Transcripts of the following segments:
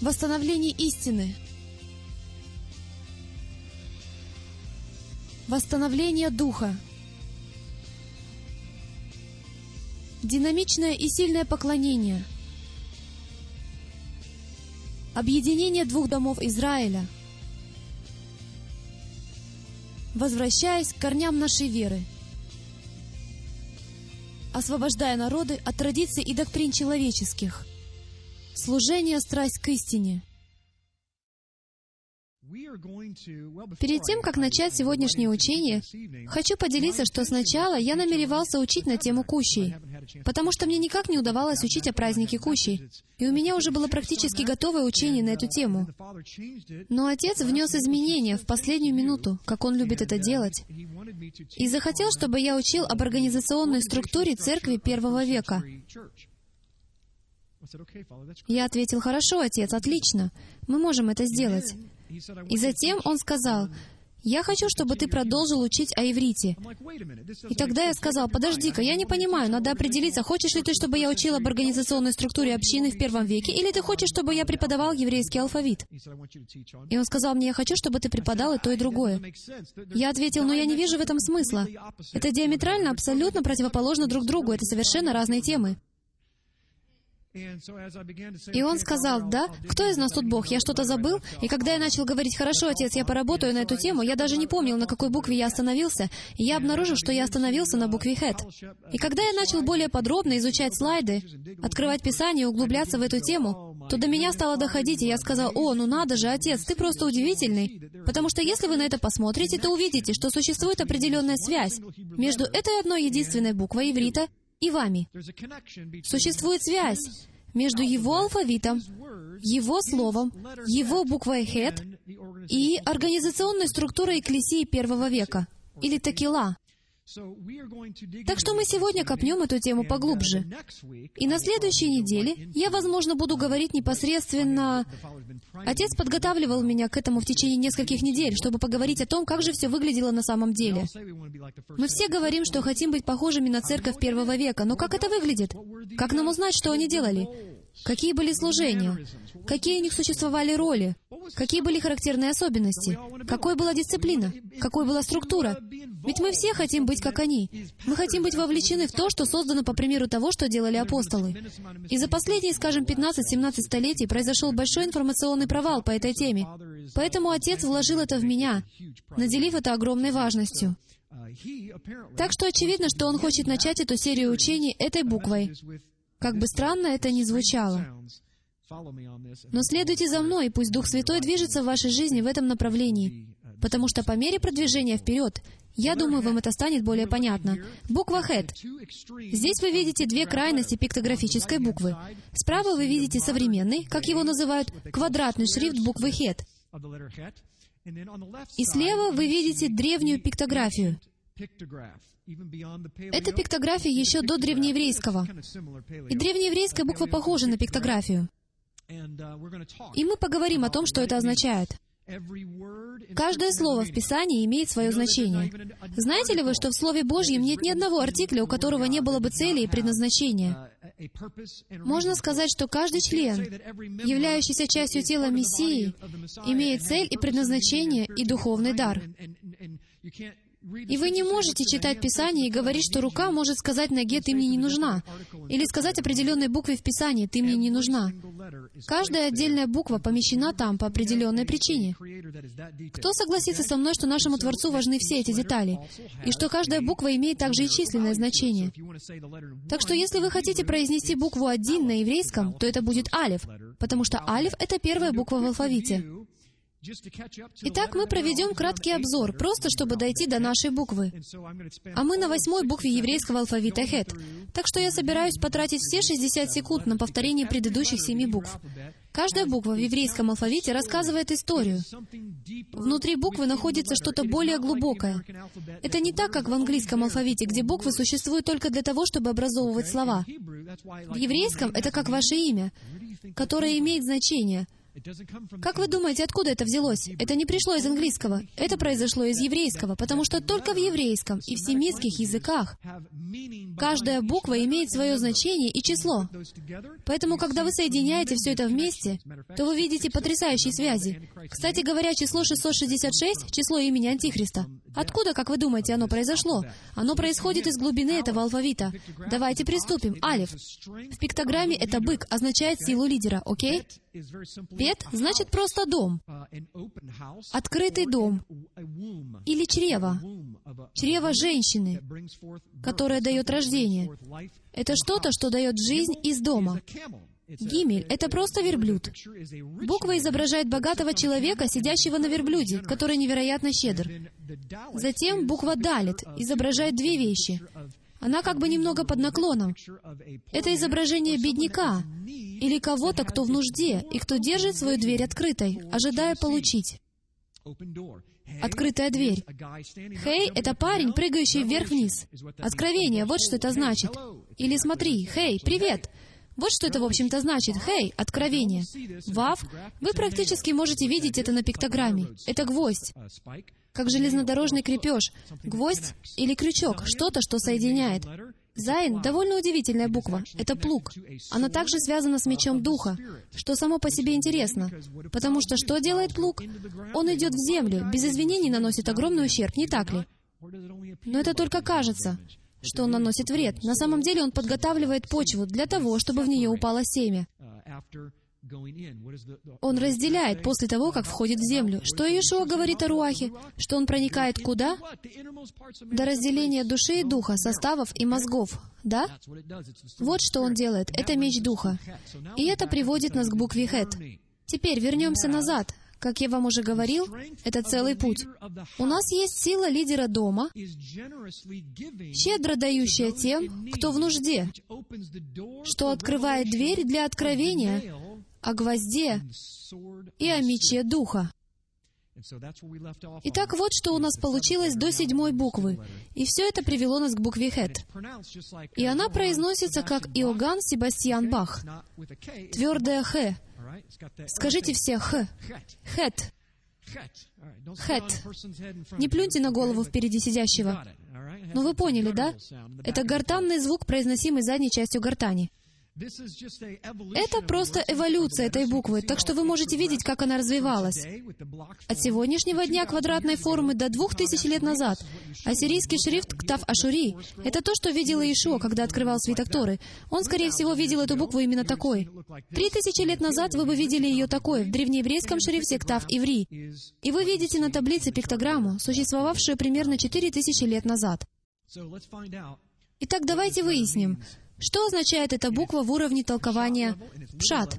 Восстановление истины. Восстановление духа. Динамичное и сильное поклонение. Объединение двух домов Израиля. Возвращаясь к корням нашей веры. Освобождая народы от традиций и доктрин человеческих. Служение страсть к истине. Перед тем, как начать сегодняшнее учение, хочу поделиться, что сначала я намеревался учить на тему кущей, потому что мне никак не удавалось учить о празднике кущей, и у меня уже было практически готовое учение на эту тему. Но Отец внес изменения в последнюю минуту, как Он любит это делать, и захотел, чтобы я учил об организационной структуре церкви первого века. Я ответил, «Хорошо, Отец, отлично, мы можем это сделать». И затем он сказал, «Я хочу, чтобы ты продолжил учить о иврите». И тогда я сказал, «Подожди-ка, я не понимаю, надо определиться, хочешь ли ты, чтобы я учил об организационной структуре общины в первом веке, или ты хочешь, чтобы я преподавал еврейский алфавит?» И он сказал мне, «Я хочу, чтобы ты преподал и то, и другое». Я ответил, «Но я не вижу в этом смысла. Это диаметрально, абсолютно противоположно друг другу, это совершенно разные темы». И он сказал, да, кто из нас тут Бог? Я что-то забыл? И когда я начал говорить, хорошо, отец, я поработаю на эту тему, я даже не помнил, на какой букве я остановился, и я обнаружил, что я остановился на букве Хэт. И когда я начал более подробно изучать слайды, открывать Писание, углубляться в эту тему, то до меня стало доходить, и я сказал, о, ну надо же, отец, ты просто удивительный. Потому что если вы на это посмотрите, то увидите, что существует определенная связь между этой одной единственной буквой иврита и вами. Существует связь между его алфавитом, его словом, его буквой «хет» и организационной структурой Экклесии первого века, или «такила». Так что мы сегодня копнем эту тему поглубже. И на следующей неделе я, возможно, буду говорить непосредственно... Отец подготавливал меня к этому в течение нескольких недель, чтобы поговорить о том, как же все выглядело на самом деле. Мы все говорим, что хотим быть похожими на церковь первого века, но как это выглядит? Как нам узнать, что они делали? Какие были служения? Какие у них существовали роли? Какие были характерные особенности? Какой была дисциплина? Какой была структура? Ведь мы все хотим быть как они. Мы хотим быть вовлечены в то, что создано по примеру того, что делали апостолы. И за последние, скажем, 15-17 столетий произошел большой информационный провал по этой теме. Поэтому Отец вложил это в меня, наделив это огромной важностью. Так что очевидно, что Он хочет начать эту серию учений этой буквой. Как бы странно это ни звучало. Но следуйте за мной, и пусть Дух Святой движется в вашей жизни в этом направлении, потому что по мере продвижения вперед, я думаю, вам это станет более понятно. Буква «хэт». Здесь вы видите две крайности пиктографической буквы. Справа вы видите современный, как его называют, квадратный шрифт буквы «хэт». И слева вы видите древнюю пиктографию. Это пиктография еще до древнееврейского. И древнееврейская буква похожа на пиктографию. И мы поговорим о том, что это означает. Каждое слово в Писании имеет свое значение. Знаете ли вы, что в Слове Божьем нет ни одного артикля, у которого не было бы цели и предназначения? Можно сказать, что каждый член, являющийся частью тела Мессии, имеет цель и предназначение и духовный дар. И вы не можете читать Писание и говорить, что рука может сказать ноге «ты мне не нужна», или сказать определенной букве в Писании «ты мне не нужна». Каждая отдельная буква помещена там по определенной причине. Кто согласится со мной, что нашему Творцу важны все эти детали, и что каждая буква имеет также и численное значение? Так что если вы хотите произнести букву «один» на еврейском, то это будет «алев», потому что «алев» — это первая буква в алфавите. Итак, мы проведем краткий обзор, просто чтобы дойти до нашей буквы. А мы на восьмой букве еврейского алфавита «хет». Так что я собираюсь потратить все 60 секунд на повторение предыдущих семи букв. Каждая буква в еврейском алфавите рассказывает историю. Внутри буквы находится что-то более глубокое. Это не так, как в английском алфавите, где буквы существуют только для того, чтобы образовывать слова. В еврейском это как ваше имя, которое имеет значение — Как вы думаете, откуда это взялось? Это не пришло из английского. Это произошло из еврейского, потому что только в еврейском и в семитских языках каждая буква имеет свое значение и число. Поэтому, когда вы соединяете все это вместе, то вы видите потрясающие связи. Кстати говоря, число 666 — число имени Антихриста. Откуда, как вы думаете, оно произошло? Оно происходит из глубины этого алфавита. Давайте приступим. Алиф. В пиктограмме это бык, означает силу лидера, окей? Бет значит просто дом. Открытый дом. Или чрево. Чрево женщины, которая дает рождение. Это что-то, что дает жизнь из дома. Гимель — это просто верблюд. Буква изображает богатого человека, сидящего на верблюде, который невероятно щедр. Затем буква Далит изображает две вещи. Она как бы немного под наклоном. Это изображение бедняка или кого-то, кто в нужде и кто держит свою дверь открытой, ожидая получить. Открытая дверь. Хей — это парень, прыгающий вверх-вниз. Откровение, вот что это значит. Или смотри, хей, привет! Вот что это, в общем-то, значит. Хей, откровение. Вав, вы практически можете видеть это на пиктограмме. Это гвоздь. Как железнодорожный крепеж. Гвоздь или крючок. Что-то, что соединяет. Зайн — довольно удивительная буква. Это плуг. Она также связана с мечом духа, что само по себе интересно. Потому что что делает плуг? Он идет в землю, без извинений наносит огромный ущерб, не так ли? Но это только кажется что он наносит вред. На самом деле он подготавливает почву для того, чтобы в нее упало семя. Он разделяет после того, как входит в землю. Что Иешуа говорит о Руахе? Что он проникает куда? До разделения души и духа, составов и мозгов. Да? Вот что он делает. Это меч духа. И это приводит нас к букве Хет. Теперь вернемся назад. Как я вам уже говорил, это целый путь. У нас есть сила лидера дома, щедро дающая тем, кто в нужде, что открывает дверь для откровения о гвозде и о мече Духа. Итак, вот что у нас получилось до седьмой буквы. И все это привело нас к букве Хет. И она произносится как Иоганн Себастьян Бах. Твердая Х. Скажите все Х. Хет. Хет. Не плюньте на голову впереди сидящего. Но вы поняли, да? Это гортанный звук, произносимый задней частью гортани. Это просто эволюция этой буквы, так что вы можете видеть, как она развивалась. От сегодняшнего дня квадратной формы до двух тысяч лет назад. Ассирийский шрифт Ктав Ашури — это то, что видел Иешуа, когда открывал свиток Торы. Он, скорее всего, видел эту букву именно такой. Три тысячи лет назад вы бы видели ее такой, в древнееврейском шрифте Ктав Иври. И вы видите на таблице пиктограмму, существовавшую примерно четыре тысячи лет назад. Итак, давайте выясним, что означает эта буква в уровне толкования «пшат»,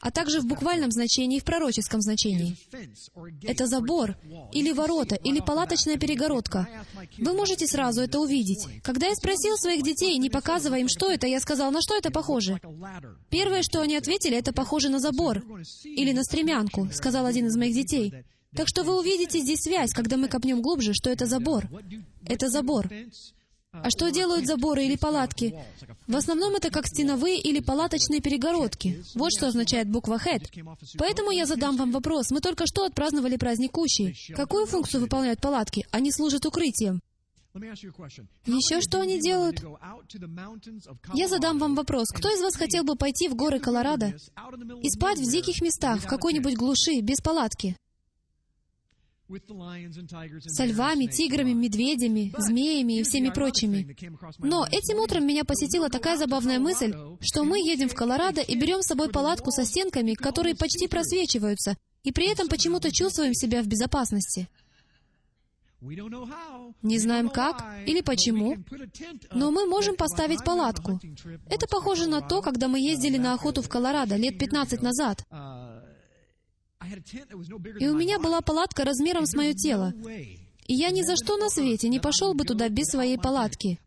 а также в буквальном значении и в пророческом значении? Это забор, или ворота, или палаточная перегородка. Вы можете сразу это увидеть. Когда я спросил своих детей, не показывая им, что это, я сказал, на что это похоже? Первое, что они ответили, это похоже на забор. Или на стремянку, сказал один из моих детей. Так что вы увидите здесь связь, когда мы копнем глубже, что это забор. Это забор. А что делают заборы или палатки? В основном это как стеновые или палаточные перегородки. Вот что означает буква «хэт». Поэтому я задам вам вопрос. Мы только что отпраздновали праздник Кущи. Какую функцию выполняют палатки? Они служат укрытием. Еще что они делают? Я задам вам вопрос. Кто из вас хотел бы пойти в горы Колорадо и спать в диких местах, в какой-нибудь глуши, без палатки? Со львами, тиграми, медведями, змеями и всеми прочими. Но этим утром меня посетила такая забавная мысль, что мы едем в Колорадо и берем с собой палатку со стенками, которые почти просвечиваются, и при этом почему-то чувствуем себя в безопасности. Не знаем как или почему, но мы можем поставить палатку. Это похоже на то, когда мы ездили на охоту в Колорадо лет 15 назад. И у меня была палатка размером с мое тело. И я ни за что на свете не пошел бы туда без своей палатки.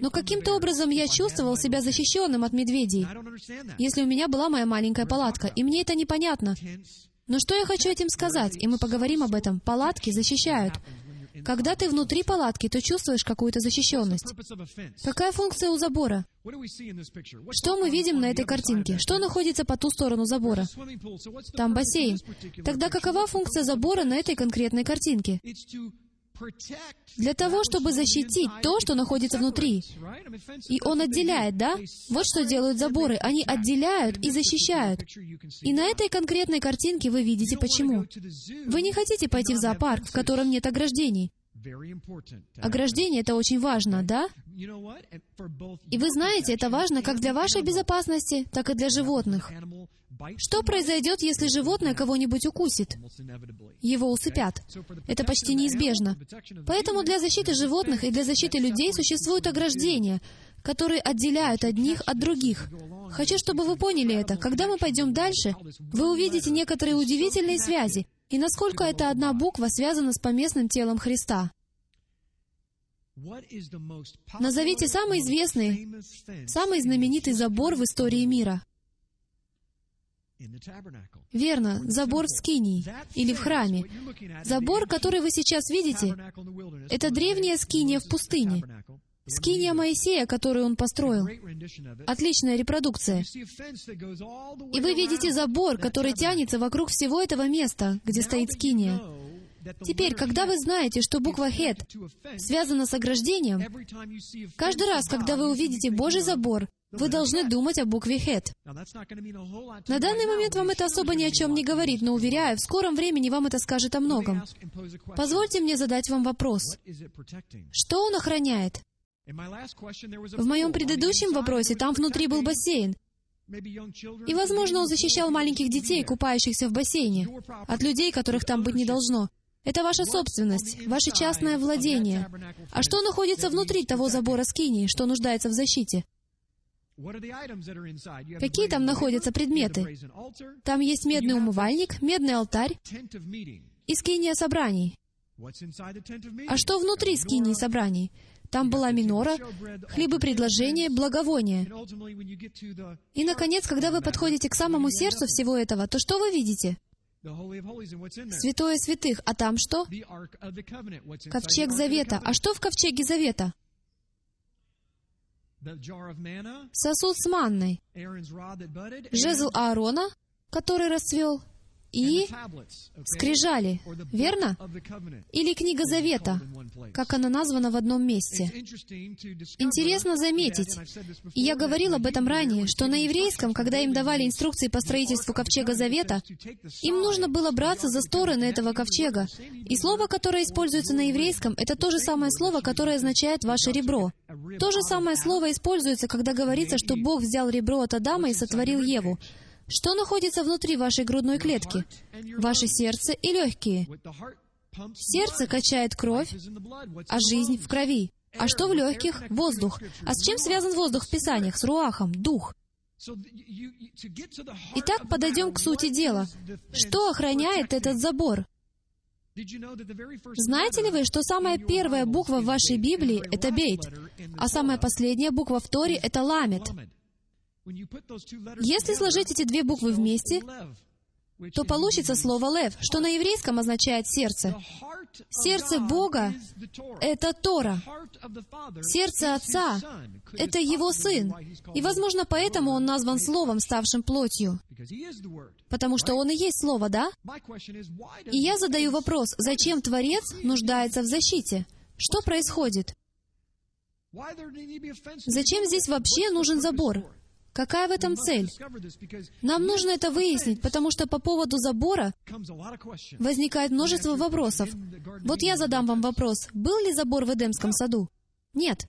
Но каким-то образом я чувствовал себя защищенным от медведей, если у меня была моя маленькая палатка, и мне это непонятно. Но что я хочу этим сказать, и мы поговорим об этом, палатки защищают. Когда ты внутри палатки, то чувствуешь какую-то защищенность. Какая функция у забора? Что мы видим на этой картинке? Что находится по ту сторону забора? Там бассейн. Тогда какова функция забора на этой конкретной картинке? Для того, чтобы защитить то, что находится внутри. И он отделяет, да? Вот что делают заборы. Они отделяют и защищают. И на этой конкретной картинке вы видите почему. Вы не хотите пойти в зоопарк, в котором нет ограждений. Ограждение — это очень важно, да? И вы знаете, это важно как для вашей безопасности, так и для животных. Что произойдет, если животное кого-нибудь укусит? Его усыпят. Это почти неизбежно. Поэтому для защиты животных и для защиты людей существуют ограждения, которые отделяют одних от других. Хочу, чтобы вы поняли это. Когда мы пойдем дальше, вы увидите некоторые удивительные связи, и насколько эта одна буква связана с поместным телом Христа. Назовите самый известный, самый знаменитый забор в истории мира. Верно, забор в Скинии или в храме. Забор, который вы сейчас видите, это древняя Скиния в пустыне. Скиния Моисея, которую он построил. Отличная репродукция. И вы видите забор, который тянется вокруг всего этого места, где стоит Скиния. Теперь, когда вы знаете, что буква «хет» связана с ограждением, каждый раз, когда вы увидите Божий забор, вы должны думать о букве «хет». На данный момент вам это особо ни о чем не говорит, но, уверяю, в скором времени вам это скажет о многом. Позвольте мне задать вам вопрос. Что он охраняет? В моем предыдущем вопросе там внутри был бассейн. И, возможно, он защищал маленьких детей, купающихся в бассейне, от людей, которых там быть не должно. Это ваша собственность, ваше частное владение. А что находится внутри того забора скини, что нуждается в защите? Какие там находятся предметы? Там есть медный умывальник, медный алтарь и скиния собраний. А что внутри скинии собраний? Там была минора, хлебы предложения, благовония. И, наконец, когда вы подходите к самому сердцу всего этого, то что вы видите? Святое святых. А там что? Ковчег Завета. А что в Ковчеге Завета? Сосуд с манной. Жезл Аарона, который расцвел, и скрижали, верно? Или книга Завета, как она названа в одном месте. Интересно заметить, и я говорил об этом ранее, что на еврейском, когда им давали инструкции по строительству ковчега Завета, им нужно было браться за стороны этого ковчега. И слово, которое используется на еврейском, это то же самое слово, которое означает «ваше ребро». То же самое слово используется, когда говорится, что Бог взял ребро от Адама и сотворил Еву. Что находится внутри вашей грудной клетки? Ваше сердце и легкие. Сердце качает кровь, а жизнь в крови. А что в легких? Воздух. А с чем связан воздух в Писаниях? С руахом, дух. Итак, подойдем к сути дела. Что охраняет этот забор? Знаете ли вы, что самая первая буква в вашей Библии — это бейт, а самая последняя буква в Торе — это ламет? Если сложить эти две буквы вместе, то получится слово «лев», что на еврейском означает «сердце». Сердце Бога — это Тора. Сердце Отца — это Его Сын. И, возможно, поэтому Он назван Словом, ставшим плотью. Потому что Он и есть Слово, да? И я задаю вопрос, зачем Творец нуждается в защите? Что происходит? Зачем здесь вообще нужен забор? Какая в этом цель? Нам нужно это выяснить, потому что по поводу забора возникает множество вопросов. Вот я задам вам вопрос. Был ли забор в Эдемском саду? Нет.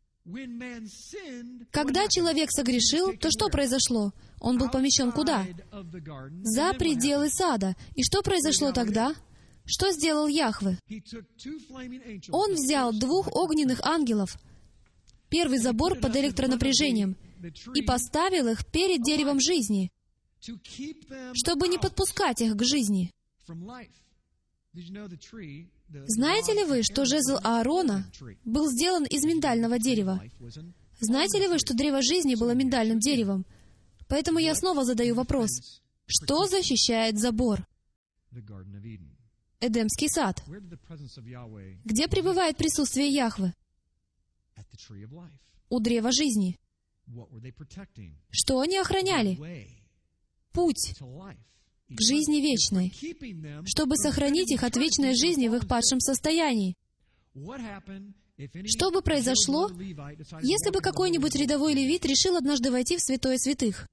Когда человек согрешил, то что произошло? Он был помещен куда? За пределы сада. И что произошло тогда? Что сделал Яхве? Он взял двух огненных ангелов, первый забор под электронапряжением, и поставил их перед деревом жизни, чтобы не подпускать их к жизни. Знаете ли вы, что жезл Аарона был сделан из миндального дерева? Знаете ли вы, что древо жизни было миндальным деревом? Поэтому я снова задаю вопрос. Что защищает забор? Эдемский сад. Где пребывает присутствие Яхвы? У древа жизни. Что они охраняли? Путь к жизни вечной, чтобы сохранить их от вечной жизни в их падшем состоянии. Что бы произошло, если бы какой-нибудь рядовой левит решил однажды войти в святое святых?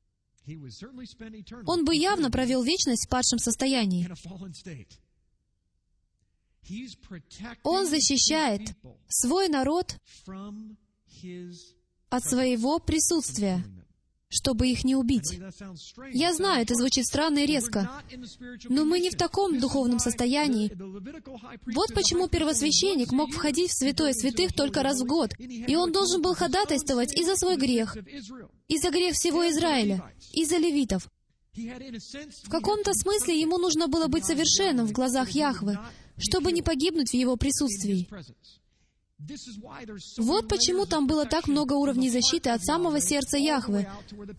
Он бы явно провел вечность в падшем состоянии. Он защищает свой народ от своего присутствия чтобы их не убить. Я знаю, это звучит странно и резко, но мы не в таком духовном состоянии. Вот почему первосвященник мог входить в святое святых только раз в год, и он должен был ходатайствовать и за свой грех, и за грех всего Израиля, и за левитов. В каком-то смысле ему нужно было быть совершенным в глазах Яхвы, чтобы не погибнуть в его присутствии. Вот почему там было так много уровней защиты от самого сердца Яхвы,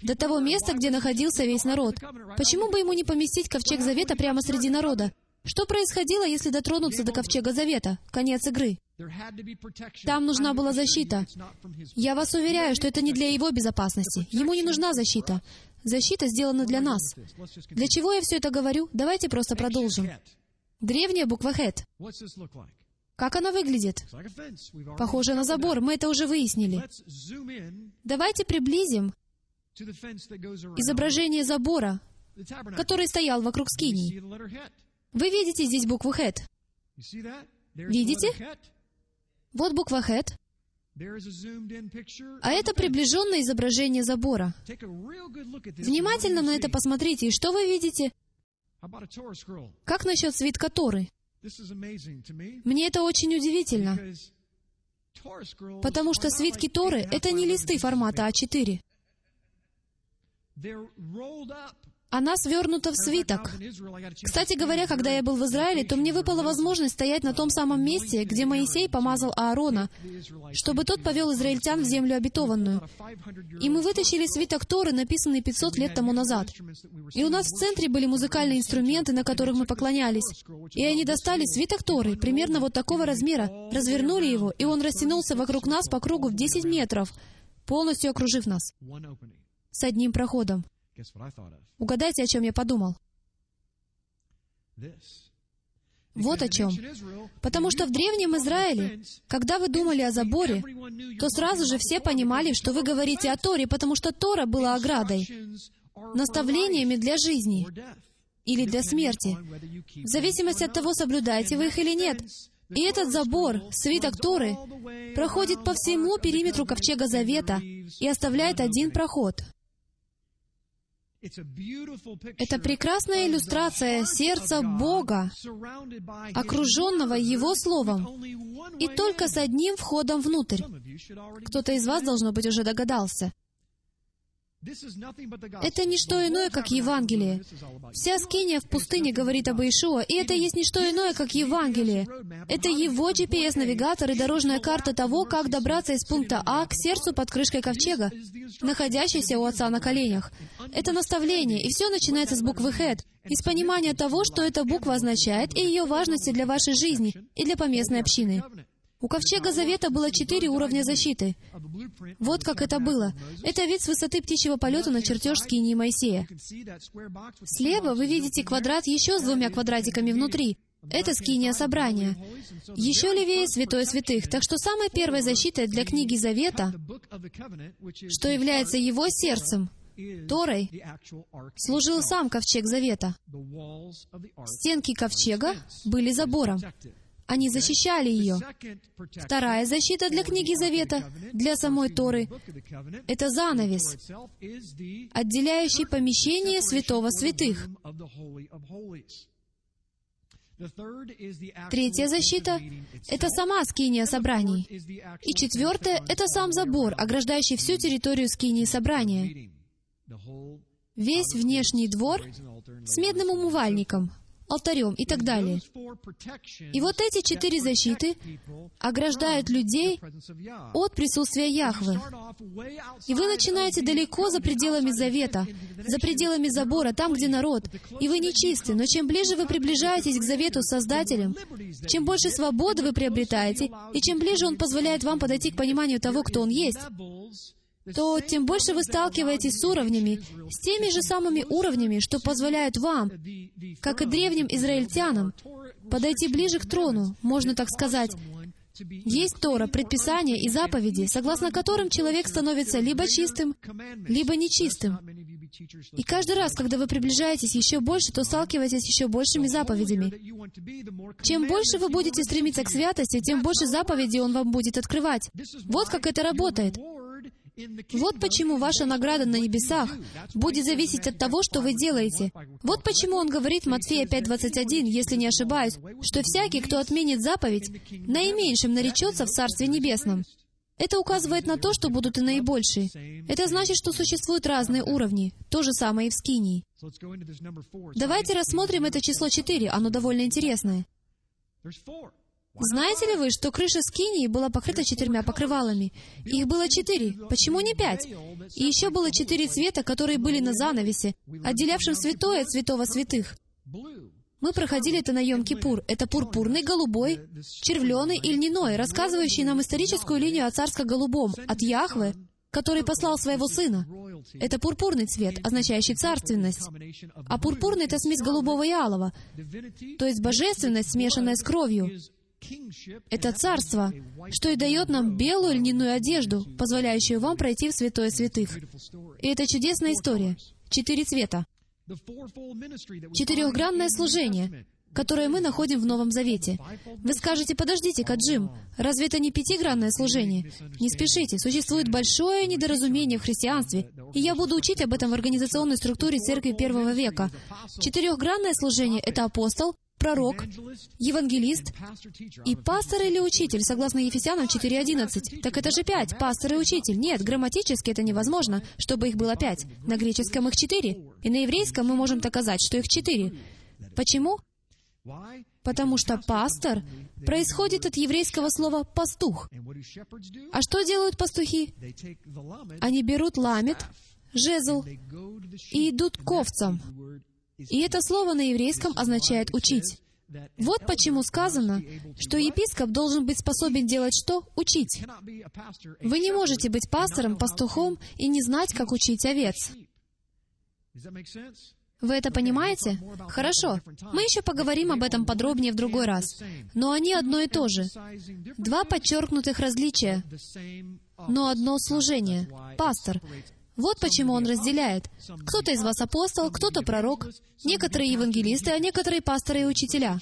до того места, где находился весь народ. Почему бы ему не поместить ковчег Завета прямо среди народа? Что происходило, если дотронуться до ковчега Завета? Конец игры. Там нужна была защита. Я вас уверяю, что это не для его безопасности. Ему не нужна защита. Защита сделана для нас. Для чего я все это говорю? Давайте просто продолжим. Древняя буква Хет. Как она выглядит? Похоже на забор, мы это уже выяснили. Давайте приблизим изображение забора, который стоял вокруг скинии. Вы видите здесь букву Хет? Видите? Вот буква Хет. А это приближенное изображение забора. Внимательно на это посмотрите, и что вы видите? Как насчет свитка Торы? Мне это очень удивительно, потому что свитки Торы — это не листы формата А4. Она свернута в свиток. Кстати говоря, когда я был в Израиле, то мне выпала возможность стоять на том самом месте, где Моисей помазал Аарона, чтобы тот повел израильтян в землю обетованную. И мы вытащили свиток Торы, написанный 500 лет тому назад. И у нас в центре были музыкальные инструменты, на которых мы поклонялись. И они достали свиток Торы, примерно вот такого размера, развернули его, и он растянулся вокруг нас по кругу в 10 метров, полностью окружив нас, с одним проходом. Угадайте, о чем я подумал? Вот о чем. Потому что в Древнем Израиле, когда вы думали о заборе, то сразу же все понимали, что вы говорите о Торе, потому что Тора была оградой, наставлениями для жизни или для смерти, в зависимости от того, соблюдаете вы их или нет. И этот забор, свиток Торы, проходит по всему периметру Ковчега Завета и оставляет один проход — это прекрасная иллюстрация сердца Бога, окруженного Его Словом, и только с одним входом внутрь. Кто-то из вас, должно быть, уже догадался — это не что иное, как Евангелие. Вся скиния в пустыне говорит об Иешуа, и это есть не что иное, как Евангелие. Это его GPS-навигатор и дорожная карта того, как добраться из пункта А к сердцу под крышкой ковчега, находящейся у отца на коленях. Это наставление, и все начинается с буквы «Хэт», из понимания того, что эта буква означает, и ее важности для вашей жизни и для поместной общины. У Ковчега Завета было четыре уровня защиты. Вот как это было. Это вид с высоты птичьего полета на чертеж скинии Моисея. Слева вы видите квадрат еще с двумя квадратиками внутри. Это скиния собрания. Еще левее святое святых. Так что самой первой защитой для книги Завета, что является его сердцем, Торой, служил сам ковчег Завета. Стенки ковчега были забором. Они защищали ее. Вторая защита для книги Завета, для самой Торы, это занавес, отделяющий помещение святого святых. Третья защита — это сама скиния собраний. И четвертая — это сам забор, ограждающий всю территорию скинии собрания. Весь внешний двор с медным умывальником — алтарем и так далее. И вот эти четыре защиты ограждают людей от присутствия Яхвы. И вы начинаете далеко за пределами завета, за пределами забора, там, где народ, и вы нечисты. Но чем ближе вы приближаетесь к завету с Создателем, чем больше свободы вы приобретаете, и чем ближе Он позволяет вам подойти к пониманию того, кто Он есть, то тем больше вы сталкиваетесь с уровнями, с теми же самыми уровнями, что позволяют вам, как и древним израильтянам, подойти ближе к трону, можно так сказать. Есть Тора, предписания и заповеди, согласно которым человек становится либо чистым, либо нечистым. И каждый раз, когда вы приближаетесь еще больше, то сталкиваетесь с еще большими заповедями. Чем больше вы будете стремиться к святости, тем больше заповедей Он вам будет открывать. Вот как это работает. Вот почему ваша награда на небесах будет зависеть от того, что вы делаете. Вот почему он говорит Матфея 5.21, если не ошибаюсь, что всякий, кто отменит заповедь, наименьшим наречется в Царстве Небесном. Это указывает на то, что будут и наибольшие. Это значит, что существуют разные уровни. То же самое и в Скинии. Давайте рассмотрим это число 4, оно довольно интересное. Знаете ли вы, что крыша Скинии была покрыта четырьмя покрывалами? Их было четыре. Почему не пять? И еще было четыре цвета, которые были на занавесе, отделявшем святое от святого святых. Мы проходили это на Йом-Кипур. Это пурпурный, голубой, червленый и льняной, рассказывающий нам историческую линию о царско-голубом, от Яхвы, который послал своего сына. Это пурпурный цвет, означающий царственность. А пурпурный — это смесь голубого и алого, то есть божественность, смешанная с кровью. Это царство, что и дает нам белую льняную одежду, позволяющую вам пройти в святое святых. И это чудесная история. Четыре цвета. Четырехгранное служение, которое мы находим в Новом Завете. Вы скажете, подождите-ка, Джим, разве это не пятигранное служение? Не спешите, существует большое недоразумение в христианстве, и я буду учить об этом в организационной структуре церкви первого века. Четырехгранное служение — это апостол, пророк, евангелист и пастор или учитель, согласно Ефесянам 4.11. Так это же пять, пастор и учитель. Нет, грамматически это невозможно, чтобы их было пять. На греческом их четыре. И на еврейском мы можем доказать, что их четыре. Почему? Потому что пастор происходит от еврейского слова «пастух». А что делают пастухи? Они берут ламет, жезл и идут к овцам. И это слово на еврейском означает «учить». Вот почему сказано, что епископ должен быть способен делать что? Учить. Вы не можете быть пастором, пастухом и не знать, как учить овец. Вы это понимаете? Хорошо. Мы еще поговорим об этом подробнее в другой раз. Но они одно и то же. Два подчеркнутых различия, но одно служение. Пастор. Вот почему он разделяет. Кто-то из вас апостол, кто-то пророк, некоторые евангелисты, а некоторые пасторы и учителя.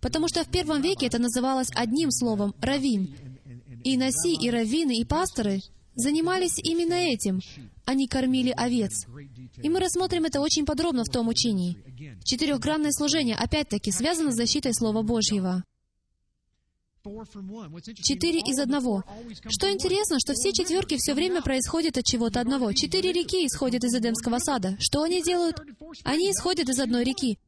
Потому что в первом веке это называлось одним словом — раввин. И наси, и раввины, и пасторы занимались именно этим. Они кормили овец. И мы рассмотрим это очень подробно в том учении. Четырехгранное служение, опять-таки, связано с защитой Слова Божьего. Четыре из одного. Что интересно, что все четверки все время происходят от чего-то одного. Четыре реки исходят из Эдемского сада. Что они делают? Они исходят из одной реки.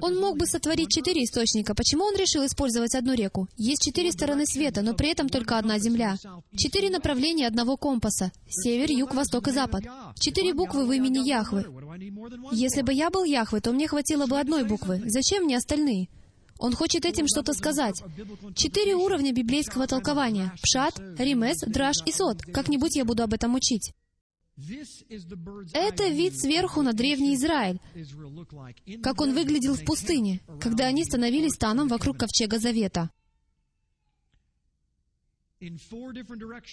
Он мог бы сотворить четыре источника. Почему он решил использовать одну реку? Есть четыре стороны света, но при этом только одна земля. Четыре направления одного компаса. Север, юг, восток и запад. Четыре буквы в имени Яхвы. Если бы я был Яхвы, то мне хватило бы одной буквы. Зачем мне остальные? Он хочет этим что-то сказать. Четыре уровня библейского толкования. Пшат, Римес, Драш и Сот. Как-нибудь я буду об этом учить. Это вид сверху на древний Израиль, как он выглядел в пустыне, когда они становились станом вокруг ковчега Завета.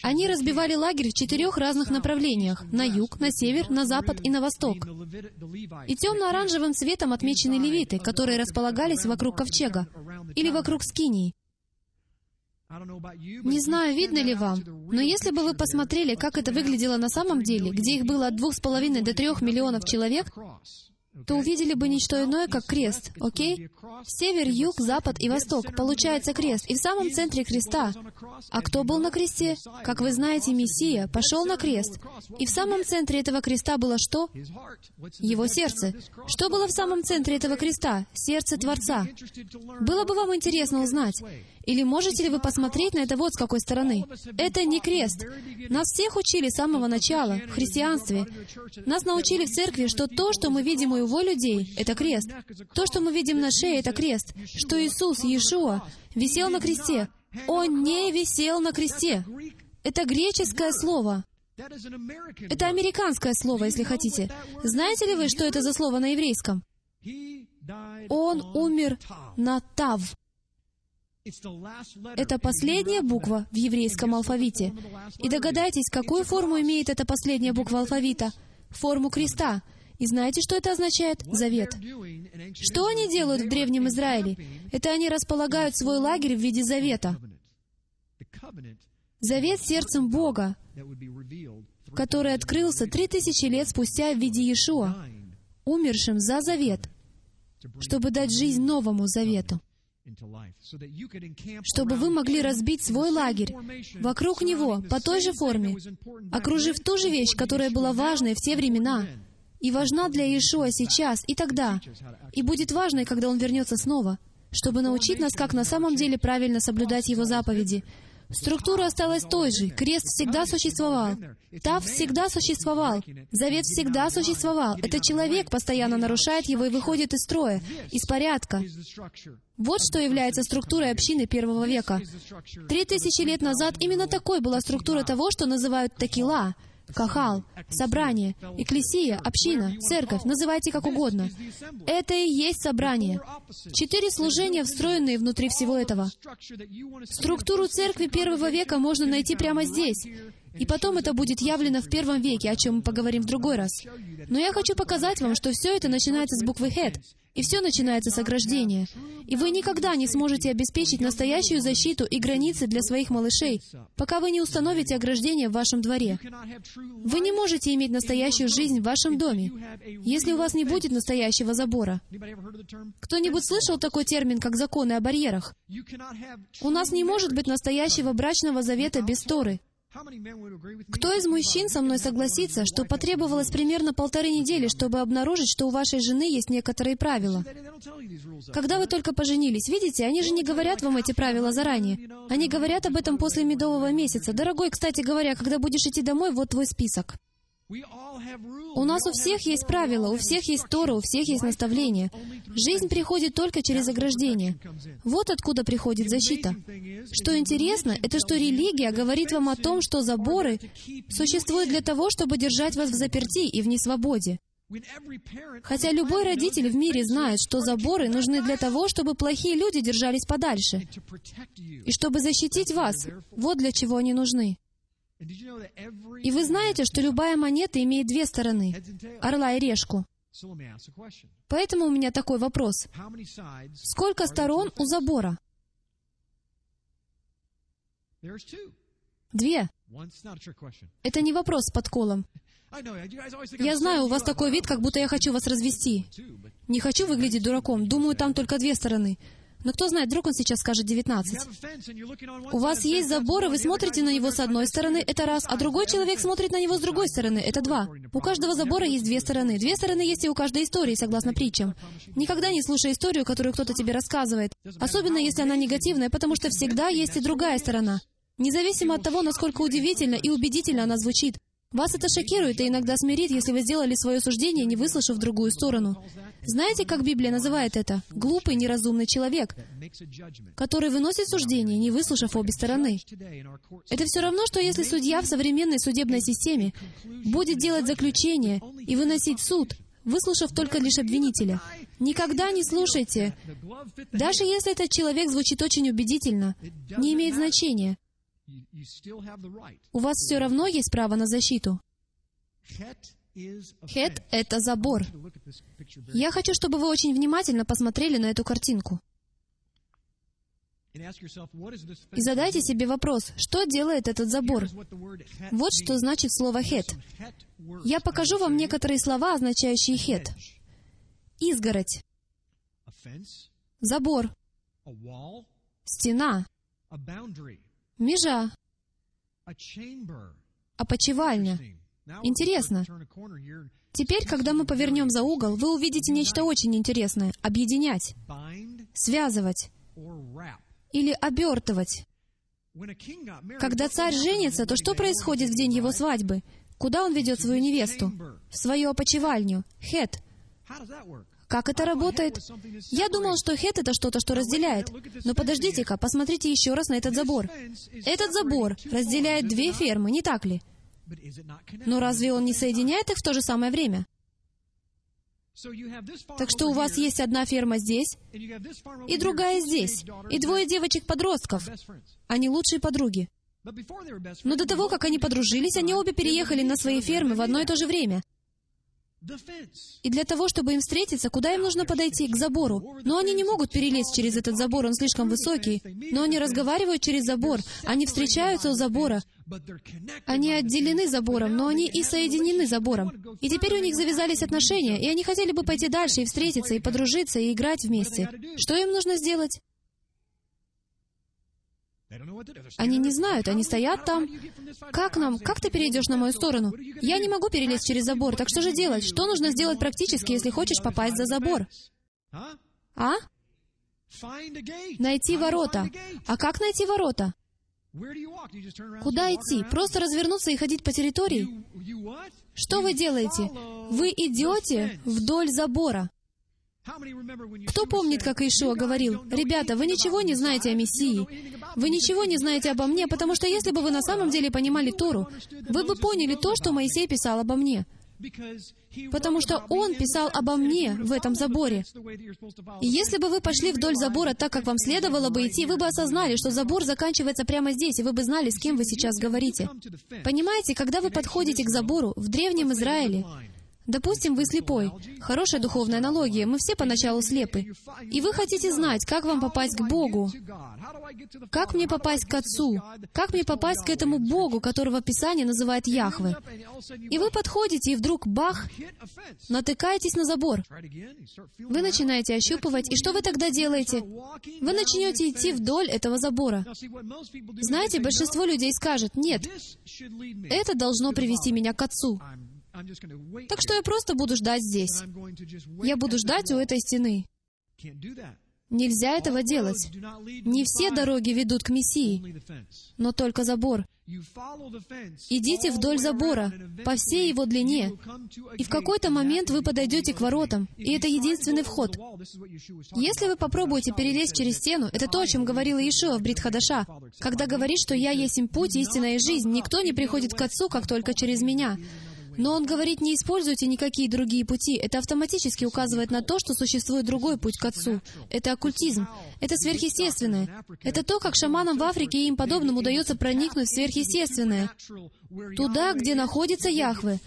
Они разбивали лагерь в четырех разных направлениях — на юг, на север, на запад и на восток. И темно-оранжевым цветом отмечены левиты, которые располагались вокруг ковчега или вокруг скинии. Не знаю, видно ли вам, но если бы вы посмотрели, как это выглядело на самом деле, где их было от двух с половиной до трех миллионов человек, то увидели бы ничто иное, как крест, окей? Север, юг, запад и восток. Получается крест. И в самом центре креста. А кто был на кресте? Как вы знаете, Мессия пошел на крест. И в самом центре этого креста было что? Его сердце. Что было в самом центре этого креста? Сердце Творца. Было бы вам интересно узнать. Или можете ли вы посмотреть на это вот с какой стороны? Это не крест. Нас всех учили с самого начала, в христианстве. Нас научили в церкви, что то, что мы видим у его людей, это крест. То, что мы видим на шее, это крест. Что Иисус, Иешуа, висел на кресте. Он не висел на кресте. Это греческое слово. Это американское слово, если хотите. Знаете ли вы, что это за слово на еврейском? Он умер на Тав. Это последняя буква в еврейском алфавите. И догадайтесь, какую форму имеет эта последняя буква алфавита? Форму креста. И знаете, что это означает? Завет. Что они делают в Древнем Израиле? Это они располагают свой лагерь в виде завета. Завет сердцем Бога, который открылся три тысячи лет спустя в виде Иешуа, умершим за завет, чтобы дать жизнь новому завету чтобы вы могли разбить свой лагерь вокруг него по той же форме, окружив ту же вещь, которая была важной в те времена, и важна для Иешуа сейчас и тогда, и будет важной, когда Он вернется снова, чтобы научить нас, как на самом деле правильно соблюдать Его заповеди, Структура осталась той же. Крест всегда существовал. Тав всегда существовал. Завет всегда существовал. Это человек постоянно нарушает его и выходит из строя, из порядка. Вот что является структурой общины первого века. Три тысячи лет назад именно такой была структура того, что называют такила — Кахал, собрание, экклесия, община, церковь, называйте как угодно. Это и есть собрание. Четыре служения, встроенные внутри всего этого. Структуру церкви первого века можно найти прямо здесь. И потом это будет явлено в первом веке, о чем мы поговорим в другой раз. Но я хочу показать вам, что все это начинается с буквы «хет», и все начинается с ограждения. И вы никогда не сможете обеспечить настоящую защиту и границы для своих малышей, пока вы не установите ограждение в вашем дворе. Вы не можете иметь настоящую жизнь в вашем доме, если у вас не будет настоящего забора. Кто-нибудь слышал такой термин, как законы о барьерах? У нас не может быть настоящего брачного завета без Торы. Кто из мужчин со мной согласится, что потребовалось примерно полторы недели, чтобы обнаружить, что у вашей жены есть некоторые правила? Когда вы только поженились, видите, они же не говорят вам эти правила заранее. Они говорят об этом после медового месяца. Дорогой, кстати говоря, когда будешь идти домой, вот твой список. У нас у всех есть правила, у всех есть Тора, у всех есть наставления. Жизнь приходит только через ограждение. Вот откуда приходит защита. Что интересно, это что религия говорит вам о том, что заборы существуют для того, чтобы держать вас в заперти и в несвободе. Хотя любой родитель в мире знает, что заборы нужны для того, чтобы плохие люди держались подальше, и чтобы защитить вас. Вот для чего они нужны. И вы знаете, что любая монета имеет две стороны — орла и решку. Поэтому у меня такой вопрос. Сколько сторон у забора? Две. Это не вопрос с подколом. Я знаю, у вас такой вид, как будто я хочу вас развести. Не хочу выглядеть дураком. Думаю, там только две стороны. Но кто знает, вдруг он сейчас скажет 19. У вас есть забор, и вы смотрите на него с одной стороны, это раз, а другой человек смотрит на него с другой стороны, это два. У каждого забора есть две стороны. Две стороны есть и у каждой истории, согласно притчам. Никогда не слушай историю, которую кто-то тебе рассказывает, особенно если она негативная, потому что всегда есть и другая сторона. Независимо от того, насколько удивительно и убедительно она звучит, вас это шокирует и иногда смирит, если вы сделали свое суждение, не выслушав другую сторону. Знаете, как Библия называет это? Глупый, неразумный человек, который выносит суждение, не выслушав обе стороны. Это все равно, что если судья в современной судебной системе будет делать заключение и выносить суд, выслушав только лишь обвинителя. Никогда не слушайте. Даже если этот человек звучит очень убедительно, не имеет значения. У вас все равно есть право на защиту. Хет — это забор. Я хочу, чтобы вы очень внимательно посмотрели на эту картинку. И задайте себе вопрос, что делает этот забор? Вот что значит слово «хет». Я покажу вам некоторые слова, означающие «хет». изгородь, забор, стена, межа, опочивальня. We're Интересно. Теперь, когда мы повернем за угол, вы увидите нечто очень интересное. Объединять, связывать или обертывать. Когда царь женится, то что происходит в день его свадьбы? Куда он ведет свою невесту? В свою опочивальню. Хет. Как это работает? Я думал, что хет — это что-то, что разделяет. Но подождите-ка, посмотрите еще раз на этот забор. Этот забор разделяет две фермы, не так ли? Но разве он не соединяет их в то же самое время? Так что у вас есть одна ферма здесь и другая здесь, и двое девочек-подростков. Они лучшие подруги. Но до того, как они подружились, они обе переехали на свои фермы в одно и то же время. И для того, чтобы им встретиться, куда им нужно подойти? К забору. Но они не могут перелезть через этот забор, он слишком высокий. Но они разговаривают через забор. Они встречаются у забора. Они отделены забором, но они и соединены забором. И теперь у них завязались отношения, и они хотели бы пойти дальше и встретиться, и подружиться, и играть вместе. Что им нужно сделать? Они не знают, они стоят там. Как нам? Как ты перейдешь на мою сторону? Я не могу перелезть через забор, так что же делать? Что нужно сделать практически, если хочешь попасть за забор? А? Найти ворота. А как найти ворота? Куда идти? Просто развернуться и ходить по территории? Что вы делаете? Вы идете вдоль забора. Кто помнит, как Ишуа "You guys говорил, «Ребята, вы ничего не знаете о Мессии. Вы ничего не знаете обо мне, потому что если бы вы на самом деле понимали Тору, вы бы поняли то, что Моисей писал обо мне. Потому что он писал обо мне в этом заборе. И если бы вы пошли вдоль забора так, как вам следовало бы идти, вы бы осознали, что забор заканчивается прямо здесь, и вы бы знали, с кем вы сейчас говорите. Понимаете, когда вы подходите к забору в Древнем Израиле, допустим, вы слепой, хорошая духовная аналогия, мы все поначалу слепы, и вы хотите знать, как вам попасть к Богу, как мне попасть к Отцу, как мне попасть к этому Богу, которого Писание называет Яхве. И вы подходите, и вдруг, бах, натыкаетесь на забор. Вы начинаете ощупывать, и что вы тогда делаете? Вы начнете идти вдоль этого забора. Знаете, большинство людей скажет, нет, это должно привести меня к Отцу. Так что я просто буду ждать здесь. Я буду ждать у этой стены. Нельзя этого делать. Не все дороги ведут к Мессии, но только забор. Идите вдоль забора, по всей его длине, и в какой-то момент вы подойдете к воротам, и это единственный вход. Если вы попробуете перелезть через стену, это то, о чем говорил Иешуа в Бритхадаша, когда говорит, что «Я есть им путь, истина и жизнь, никто не приходит к Отцу, как только через Меня». Но он говорит, не используйте никакие другие пути. Это автоматически указывает на то, что существует другой путь к Отцу. Это оккультизм. Это сверхъестественное. Это то, как шаманам в Африке и им подобным удается проникнуть в сверхъестественное. Туда, где находится Яхве.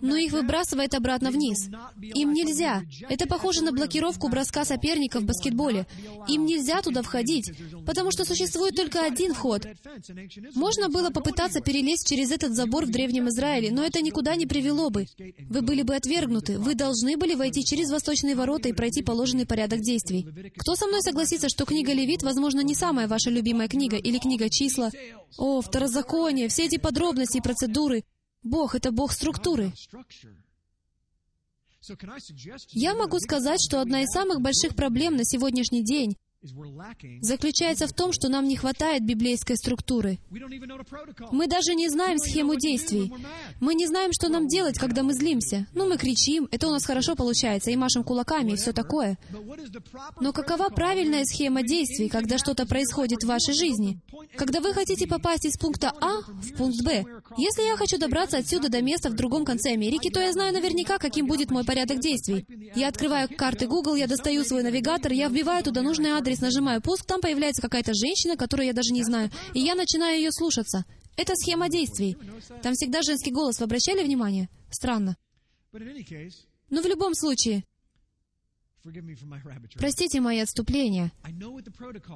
Но их выбрасывает обратно вниз. Им нельзя. Это похоже на блокировку броска соперника в баскетболе. Им нельзя туда входить, потому что существует только один вход. Можно было попытаться перелезть через этот забор в Древнем Израиле, но это никуда не привело бы. Вы были бы отвергнуты. Вы должны были войти через восточные ворота и пройти положенный порядок действий. Кто со мной согласится, что книга Левит, возможно, не самая ваша любимая книга, или книга числа? О, второзаконие, все эти подробности и процедуры. Бог — это Бог структуры. Я могу сказать, что одна из самых больших проблем на сегодняшний день заключается в том, что нам не хватает библейской структуры. Мы даже не знаем схему действий. Мы не знаем, что нам делать, когда мы злимся. Ну, мы кричим, это у нас хорошо получается, и машем кулаками, и все такое. Но какова правильная схема действий, когда что-то происходит в вашей жизни? Когда вы хотите попасть из пункта А в пункт Б. Если я хочу добраться отсюда до места в другом конце Америки, то я знаю наверняка, каким будет мой порядок действий. Я открываю карты Google, я достаю свой навигатор, я вбиваю туда нужный адрес, нажимаю пуск, там появляется какая-то женщина, которую я даже не знаю, и я начинаю ее слушаться. Это схема действий. Там всегда женский голос. Вы обращали внимание? Странно. Но в любом случае, Простите мои отступления.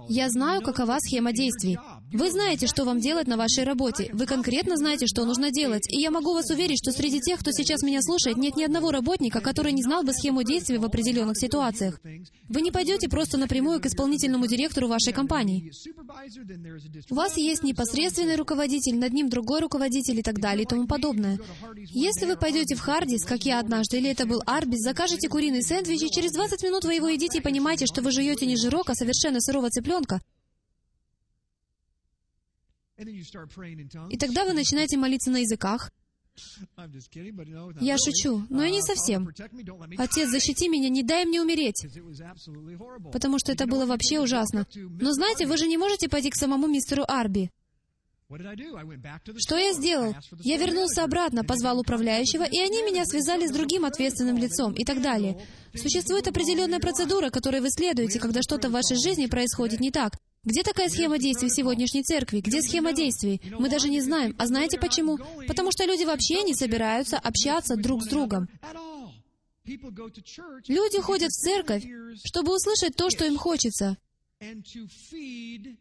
Я знаю, какова схема действий. Вы знаете, что вам делать на вашей работе. Вы конкретно знаете, что нужно делать. И я могу вас уверить, что среди тех, кто сейчас меня слушает, нет ни одного работника, который не знал бы схему действий в определенных ситуациях. Вы не пойдете просто напрямую к исполнительному директору вашей компании. У вас есть непосредственный руководитель, над ним другой руководитель и так далее и тому подобное. Если вы пойдете в Хардис, как я однажды, или это был Арбис, закажете куриный сэндвич, и через 20 минут вы его едите и понимаете, что вы жуете не жирок, а совершенно сырого цыпленка, и тогда вы начинаете молиться на языках. Я шучу, но и не совсем. Отец, защити меня, не дай мне умереть. Потому что это было вообще ужасно. Но знаете, вы же не можете пойти к самому мистеру Арби. Что я сделал? Я вернулся обратно, позвал управляющего, и они меня связали с другим ответственным лицом и так далее. Существует определенная процедура, которой вы следуете, когда что-то в вашей жизни происходит не так. Где такая схема действий в сегодняшней церкви? Где схема действий? Мы даже не знаем. А знаете почему? Потому что люди вообще не собираются общаться друг с другом. Люди ходят в церковь, чтобы услышать то, что им хочется,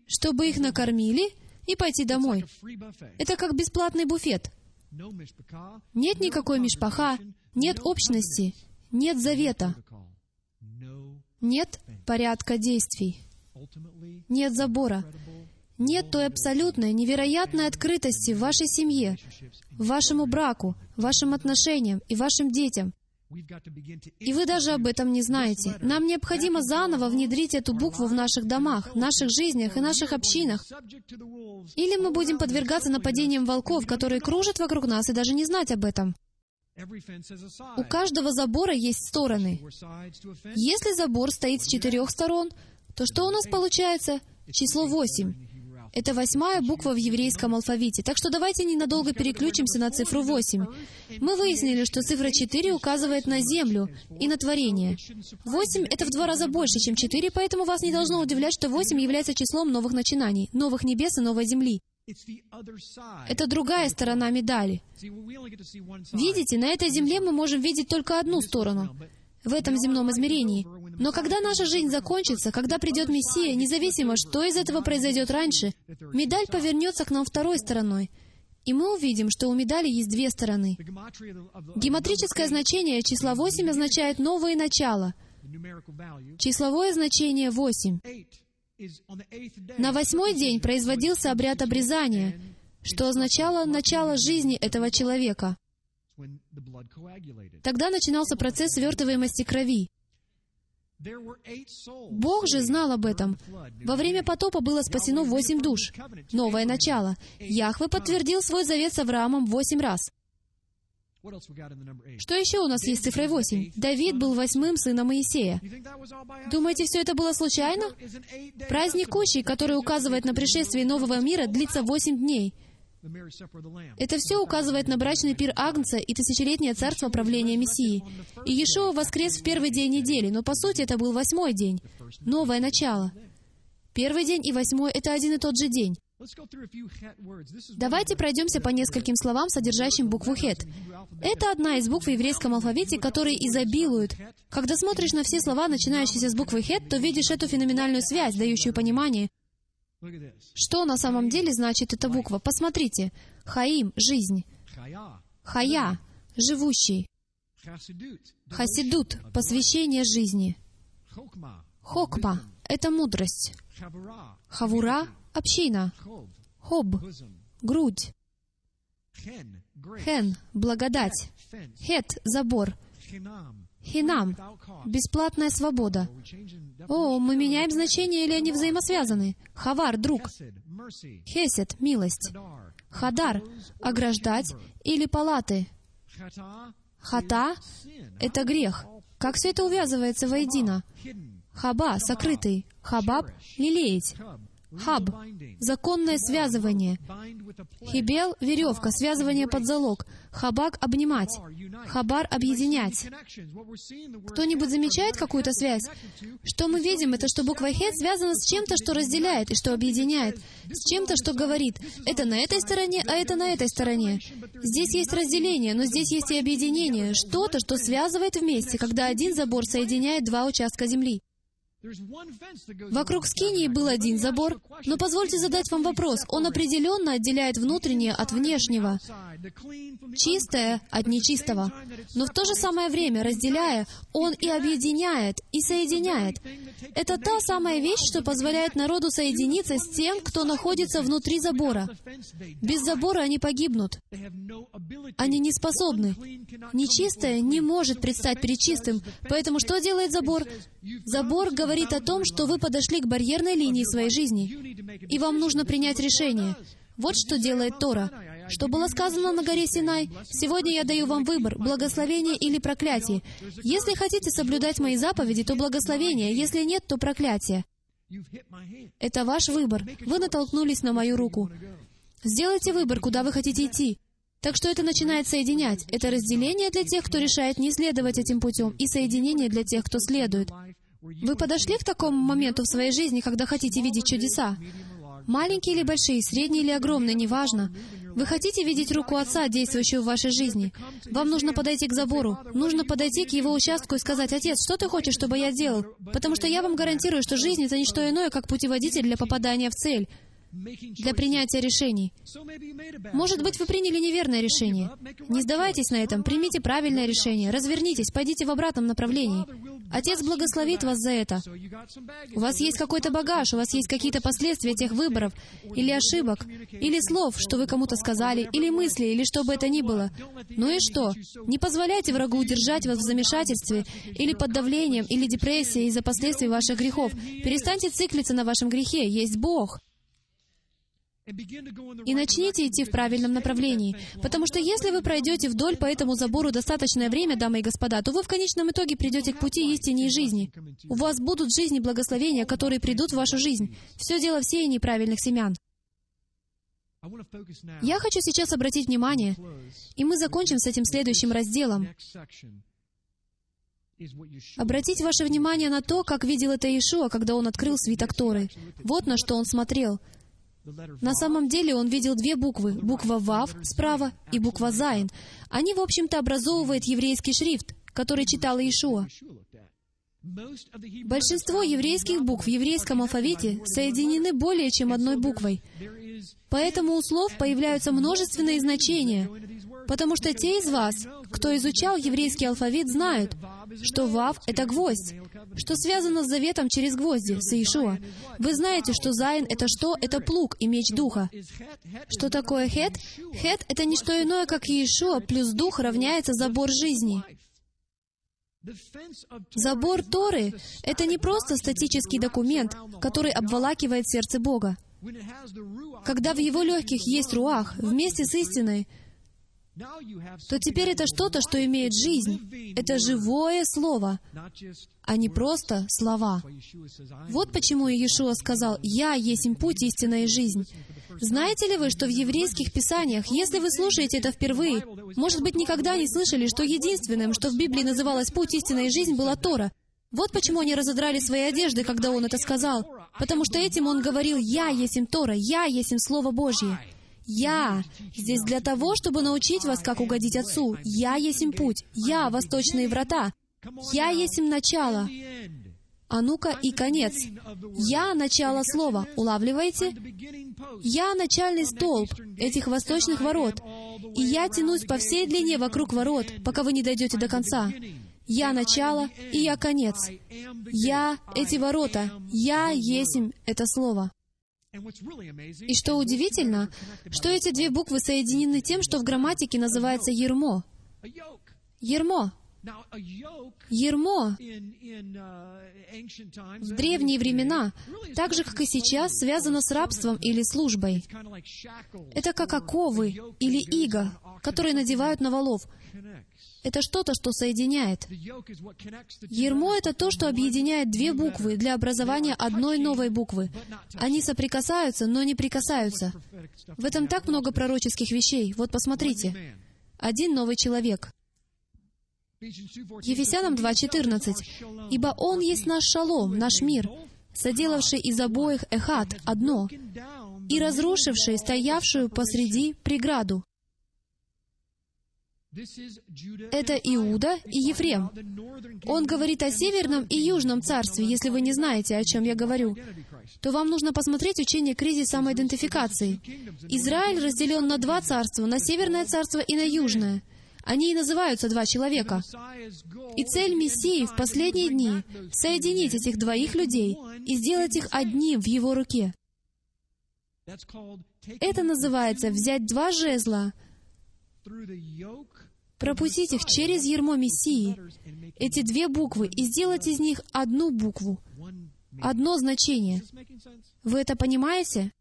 чтобы их накормили и пойти домой. Это как бесплатный буфет. Нет никакой мишпаха, нет общности, нет завета, нет порядка действий, нет забора, нет той абсолютной, невероятной открытости в вашей семье, вашему браку, вашим отношениям и вашим детям, и вы даже об этом не знаете. Нам необходимо заново внедрить эту букву в наших домах, наших жизнях и наших общинах. Или мы будем подвергаться нападениям волков, которые кружат вокруг нас и даже не знать об этом. У каждого забора есть стороны. Если забор стоит с четырех сторон, то что у нас получается? Число восемь. Это восьмая буква в еврейском алфавите. Так что давайте ненадолго переключимся на цифру 8. Мы выяснили, что цифра 4 указывает на землю и на творение. 8 — это в два раза больше, чем 4, поэтому вас не должно удивлять, что 8 является числом новых начинаний, новых небес и новой земли. Это другая сторона медали. Видите, на этой земле мы можем видеть только одну сторону в этом земном измерении. Но когда наша жизнь закончится, когда придет Мессия, независимо, что из этого произойдет раньше, медаль повернется к нам второй стороной. И мы увидим, что у медали есть две стороны. Гематрическое значение числа 8 означает «новое начало». Числовое значение 8. На восьмой день производился обряд обрезания, что означало начало жизни этого человека. Тогда начинался процесс свертываемости крови. Бог же знал об этом. Во время потопа было спасено восемь душ. Новое начало. Яхве подтвердил свой завет с Авраамом восемь раз. Что еще у нас есть цифрой восемь? Давид был восьмым сыном Моисея. Думаете, все это было случайно? Праздник Кущи, который указывает на пришествие нового мира, длится восемь дней. Это все указывает на брачный пир Агнца и тысячелетнее царство правления Мессии. И Иешуа воскрес в первый день недели, но по сути это был восьмой день, новое начало. Первый день и восьмой — это один и тот же день. Давайте пройдемся по нескольким словам, содержащим букву «хет». Это одна из букв в еврейском алфавите, которые изобилуют. Когда смотришь на все слова, начинающиеся с буквы «хет», то видишь эту феноменальную связь, дающую понимание, что на самом деле значит эта буква? Посмотрите. Хаим — жизнь. Хая — живущий. Хасидут — посвящение жизни. Хокма — это мудрость. Хавура — община. Хоб — грудь. Хен — благодать. Хет — забор. Хинам — бесплатная свобода. О, мы меняем значение или они взаимосвязаны? Хавар — друг. Хесед — милость. Хадар — ограждать или палаты. Хата — это грех. Как все это увязывается воедино? Хаба — сокрытый. Хабаб — лелеять. Хаб — законное связывание. Хибел — веревка, связывание под залог. Хабак — обнимать. Хабар — объединять. Кто-нибудь замечает какую-то связь? Что мы видим, это что буква Хет связана с чем-то, что разделяет и что объединяет. С чем-то, что говорит, это на этой стороне, а это на этой стороне. Здесь есть разделение, но здесь есть и объединение. Что-то, что связывает вместе, когда один забор соединяет два участка земли. Вокруг Скинии был один забор, но позвольте задать вам вопрос. Он определенно отделяет внутреннее от внешнего, чистое от нечистого. Но в то же самое время, разделяя, он и объединяет, и соединяет. Это та самая вещь, что позволяет народу соединиться с тем, кто находится внутри забора. Без забора они погибнут. Они не способны. Нечистое не может предстать перед чистым. Поэтому что делает забор? Забор говорит, говорит о том, что вы подошли к барьерной линии своей жизни, и вам нужно принять решение. Вот что делает Тора. Что было сказано на горе Синай? «Сегодня я даю вам выбор, благословение или проклятие. Если хотите соблюдать мои заповеди, то благословение, если нет, то проклятие». Это ваш выбор. Вы натолкнулись на мою руку. Сделайте выбор, куда вы хотите идти. Так что это начинает соединять. Это разделение для тех, кто решает не следовать этим путем, и соединение для тех, кто следует. Вы подошли к такому моменту в своей жизни, когда хотите видеть чудеса? Маленькие или большие, средние или огромные, неважно. Вы хотите видеть руку Отца, действующую в вашей жизни. Вам нужно подойти к забору, нужно подойти к его участку и сказать, «Отец, что ты хочешь, чтобы я делал?» Потому что я вам гарантирую, что жизнь — это не что иное, как путеводитель для попадания в цель для принятия решений. Может быть, вы приняли неверное решение. Не сдавайтесь на этом, примите правильное решение, развернитесь, пойдите в обратном направлении. Отец благословит вас за это. У вас есть какой-то багаж, у вас есть какие-то последствия тех выборов, или ошибок, или слов, что вы кому-то сказали, или мысли, или что бы это ни было. Ну и что? Не позволяйте врагу удержать вас в замешательстве, или под давлением, или депрессией из-за последствий ваших грехов. Перестаньте циклиться на вашем грехе. Есть Бог. И начните идти в правильном направлении. Потому что если вы пройдете вдоль по этому забору достаточное время, дамы и господа, то вы в конечном итоге придете к пути истине и жизни. У вас будут жизни благословения, которые придут в вашу жизнь. Все дело в сеянии правильных семян. Я хочу сейчас обратить внимание, и мы закончим с этим следующим разделом. Обратить ваше внимание на то, как видел это Иешуа, когда он открыл свиток Торы. Вот на что он смотрел — на самом деле он видел две буквы, буква «Вав» справа и буква «Зайн». Они, в общем-то, образовывают еврейский шрифт, который читал Иешуа. Большинство еврейских букв в еврейском алфавите соединены более чем одной буквой. Поэтому у слов появляются множественные значения, потому что те из вас, кто изучал еврейский алфавит, знают, что «Вав» — это гвоздь, что связано с заветом через гвозди, с Иешуа. Вы знаете, что Зайн — это что? Это плуг и меч Духа. Что такое Хет? Хет — это не что иное, как Иешуа плюс Дух равняется забор жизни. Забор Торы — это не просто статический документ, который обволакивает сердце Бога. Когда в его легких есть руах, вместе с истиной, то теперь это что-то, что имеет жизнь. Это живое слово, а не просто слова. Вот почему Иешуа сказал, «Я есть путь, истина и жизнь». Знаете ли вы, что в еврейских писаниях, если вы слушаете это впервые, может быть, никогда не слышали, что единственным, что в Библии называлось «путь, истина и жизнь», была Тора? Вот почему они разодрали свои одежды, когда он это сказал. Потому что этим он говорил, «Я есть им Тора, я есть им Слово Божье». Я здесь для того, чтобы научить вас, как угодить Отцу. Я есть им путь. Я — восточные врата. Я есть им начало. А ну-ка и конец. Я — начало слова. Улавливаете? Я — начальный столб этих восточных ворот. И я тянусь по всей длине вокруг ворот, пока вы не дойдете до конца. Я — начало, и я — конец. Я — эти ворота. Я есть им это слово. И что удивительно, что эти две буквы соединены тем, что в грамматике называется ермо. Ермо. Ермо в древние времена, так же, как и сейчас, связано с рабством или службой. Это как оковы или иго, которые надевают на валов. Это что-то, что соединяет. Ермо — это то, что объединяет две буквы для образования одной новой буквы. Они соприкасаются, но не прикасаются. В этом так много пророческих вещей. Вот посмотрите. Один новый человек. Ефесянам 2.14. «Ибо Он есть наш шалом, наш мир, соделавший из обоих эхат одно, и разрушивший стоявшую посреди преграду, это Иуда и Ефрем. Он говорит о северном и южном царстве. Если вы не знаете, о чем я говорю, то вам нужно посмотреть учение кризис самоидентификации. Израиль разделен на два царства, на северное царство и на южное. Они и называются два человека. И цель Мессии в последние дни — соединить этих двоих людей и сделать их одним в Его руке. Это называется взять два жезла, пропустить их через ермо Мессии, эти две буквы, и сделать из них одну букву, одно значение. Вы это понимаете?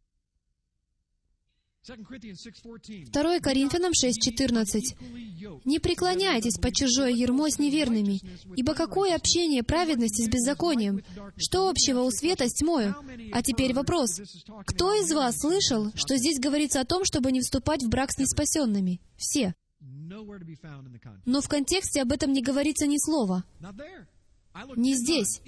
2 Коринфянам 6.14. «Не преклоняйтесь под чужое ермо с неверными, ибо какое общение праведности с беззаконием? Что общего у света с тьмою?» А теперь вопрос. Кто из вас слышал, что здесь говорится о том, чтобы не вступать в брак с неспасенными? Все. Но в контексте об этом не говорится ни слова. Не здесь.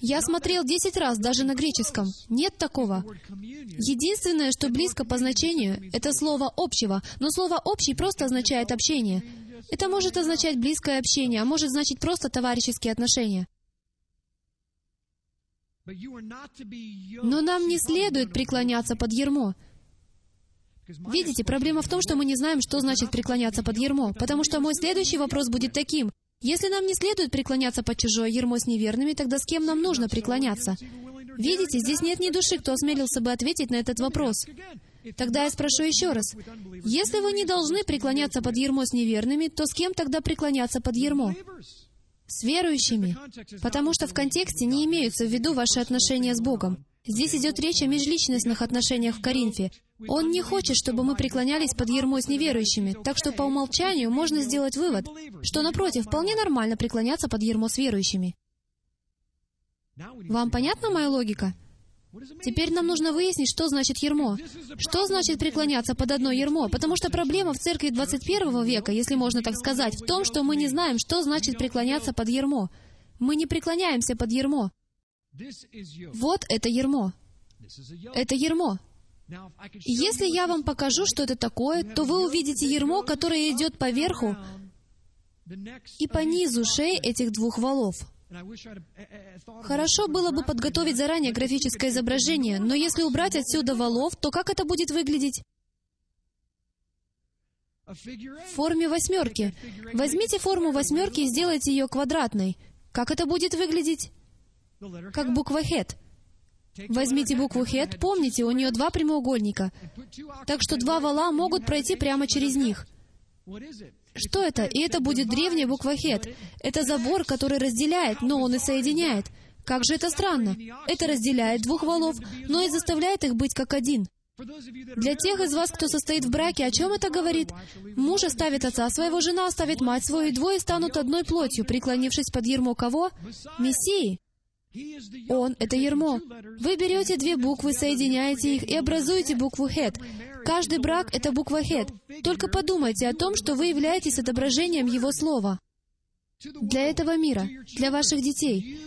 Я смотрел десять раз даже на греческом. Нет такого. Единственное, что близко по значению, это слово «общего». Но слово «общий» просто означает «общение». Это может означать близкое общение, а может значить просто товарищеские отношения. Но нам не следует преклоняться под ермо. Видите, проблема в том, что мы не знаем, что значит преклоняться под ермо, потому что мой следующий вопрос будет таким. Если нам не следует преклоняться под чужое ермо с неверными, тогда с кем нам нужно преклоняться? Видите, здесь нет ни души, кто осмелился бы ответить на этот вопрос. Тогда я спрошу еще раз. Если вы не должны преклоняться под ермо с неверными, то с кем тогда преклоняться под ермо? С верующими. Потому что в контексте не имеются в виду ваши отношения с Богом. Здесь идет речь о межличностных отношениях в Коринфе. Он не хочет, чтобы мы преклонялись под ермо с неверующими, так что по умолчанию можно сделать вывод, что, напротив, вполне нормально преклоняться под ермо с верующими. Вам понятна моя логика? Теперь нам нужно выяснить, что значит ермо. Что значит преклоняться под одно ермо? Потому что проблема в церкви 21 века, если можно так сказать, в том, что мы не знаем, что значит преклоняться под ермо. Мы не преклоняемся под ермо. Вот это ермо. Это ермо. Если я вам покажу, что это такое, то вы увидите ермо, которое идет по верху и по низу шеи этих двух валов. Хорошо было бы подготовить заранее графическое изображение, но если убрать отсюда валов, то как это будет выглядеть? В форме восьмерки. Возьмите форму восьмерки и сделайте ее квадратной. Как это будет выглядеть? Как буква «хет». Возьмите букву «хет», помните, у нее два прямоугольника. Так что два вала могут пройти прямо через них. Что это? И это будет древняя буква «хет». Это забор, который разделяет, но он и соединяет. Как же это странно. Это разделяет двух валов, но и заставляет их быть как один. Для тех из вас, кто состоит в браке, о чем это говорит? Муж оставит отца своего, жена оставит мать свою, и двое станут одной плотью, преклонившись под ермо кого? Мессии. Он — это ермо. Вы берете две буквы, соединяете их и образуете букву «хет». Каждый брак — это буква «хет». Только подумайте о том, что вы являетесь отображением Его Слова. Для этого мира, для ваших детей.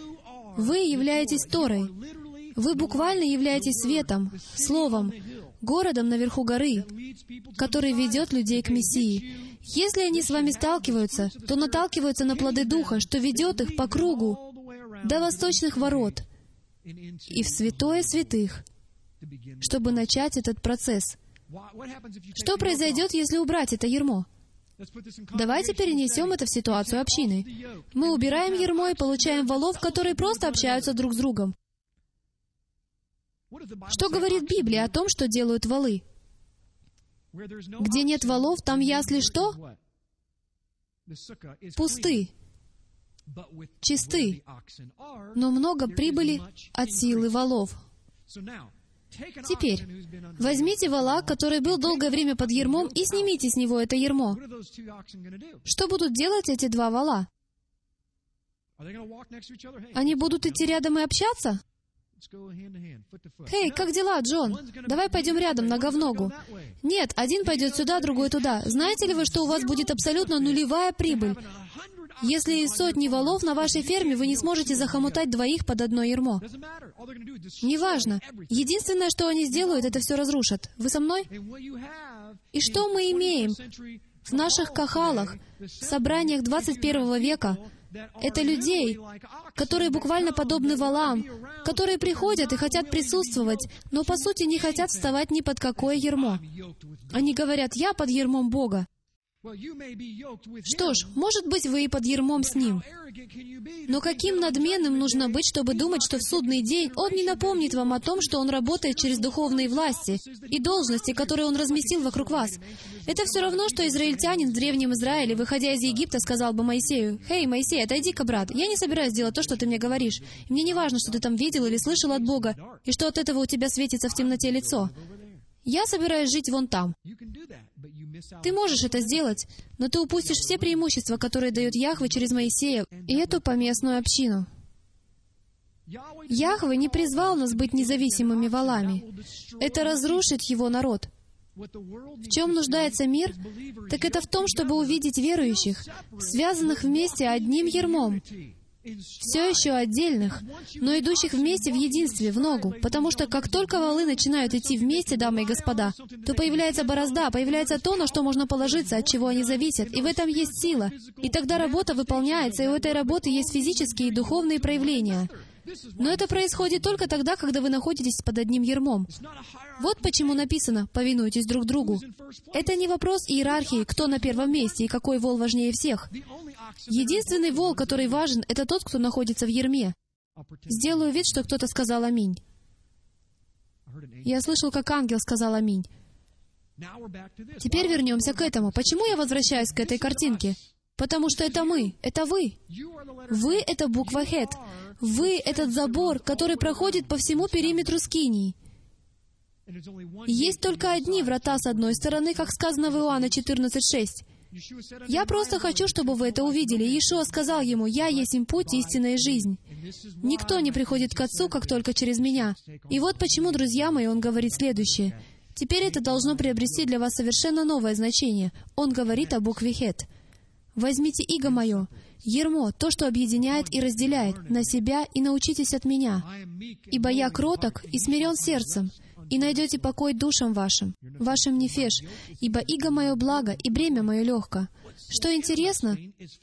Вы являетесь Торой. Вы буквально являетесь светом, Словом, городом наверху горы, который ведет людей к Мессии. Если они с вами сталкиваются, то наталкиваются на плоды Духа, что ведет их по кругу, до восточных ворот и в святое святых, чтобы начать этот процесс. Что произойдет, если убрать это ермо? Давайте перенесем это в ситуацию общины. Мы убираем ермо и получаем валов, которые просто общаются друг с другом. Что говорит Библия о том, что делают валы? Где нет валов, там ясли что? Пусты чисты, но много прибыли от силы валов. Теперь, возьмите вала, который был долгое время под ермом, и снимите с него это ермо. Что будут делать эти два вала? Они будут идти рядом и общаться? Эй, как дела, Джон? Давай пойдем рядом, нога в ногу. Нет, один пойдет сюда, другой туда. Знаете ли вы, что у вас будет абсолютно нулевая прибыль? Если из сотни валов на вашей ферме вы не сможете захомутать двоих под одно ермо. Неважно. Единственное, что они сделают, это все разрушат. Вы со мной? И что мы имеем в наших кахалах, собраниях 21 века? Это людей, которые буквально подобны валам, которые приходят и хотят присутствовать, но по сути не хотят вставать ни под какое ермо. Они говорят, я под ермом Бога. Что ж, может быть, вы и под ермом с Ним. Но каким надменным нужно быть, чтобы думать, что в судный день Он не напомнит вам о том, что Он работает через духовные власти и должности, которые Он разместил вокруг вас? Это все равно, что израильтянин в Древнем Израиле, выходя из Египта, сказал бы Моисею, «Хей, Моисей, отойди-ка, брат, я не собираюсь делать то, что ты мне говоришь. Мне не важно, что ты там видел или слышал от Бога, и что от этого у тебя светится в темноте лицо. Я собираюсь жить вон там. Ты можешь это сделать, но ты упустишь все преимущества, которые дает Яхве через Моисея и эту поместную общину. Яхве не призвал нас быть независимыми валами. Это разрушит его народ. В чем нуждается мир? Так это в том, чтобы увидеть верующих, связанных вместе одним ермом, все еще отдельных, но идущих вместе в единстве, в ногу, потому что как только валы начинают идти вместе, дамы и господа, то появляется борозда, появляется то, на что можно положиться, от чего они зависят, и в этом есть сила. И тогда работа выполняется, и у этой работы есть физические и духовные проявления. Но это происходит только тогда, когда вы находитесь под одним ермом. Вот почему написано «повинуйтесь друг другу». Это не вопрос иерархии, кто на первом месте и какой вол важнее всех. Единственный вол, который важен, это тот, кто находится в ерме. Сделаю вид, что кто-то сказал «Аминь». Я слышал, как ангел сказал «Аминь». Теперь вернемся к этому. Почему я возвращаюсь к этой картинке? Потому что это мы, это вы. Вы — это буква «Хет». Вы — этот забор, который проходит по всему периметру Скинии. Есть только одни врата с одной стороны, как сказано в Иоанна 14.6. Я просто хочу, чтобы вы это увидели. Иешуа сказал ему, «Я есть им путь, истина и жизнь». Никто не приходит к Отцу, как только через меня. И вот почему, друзья мои, он говорит следующее. Теперь это должно приобрести для вас совершенно новое значение. Он говорит о букве «Хет». «Возьмите иго мое, ермо, то, что объединяет и разделяет, на себя и научитесь от меня. Ибо я кроток и смирен сердцем, и найдете покой душам вашим, вашим нефеш, ибо иго мое благо, и бремя мое легко». Что интересно,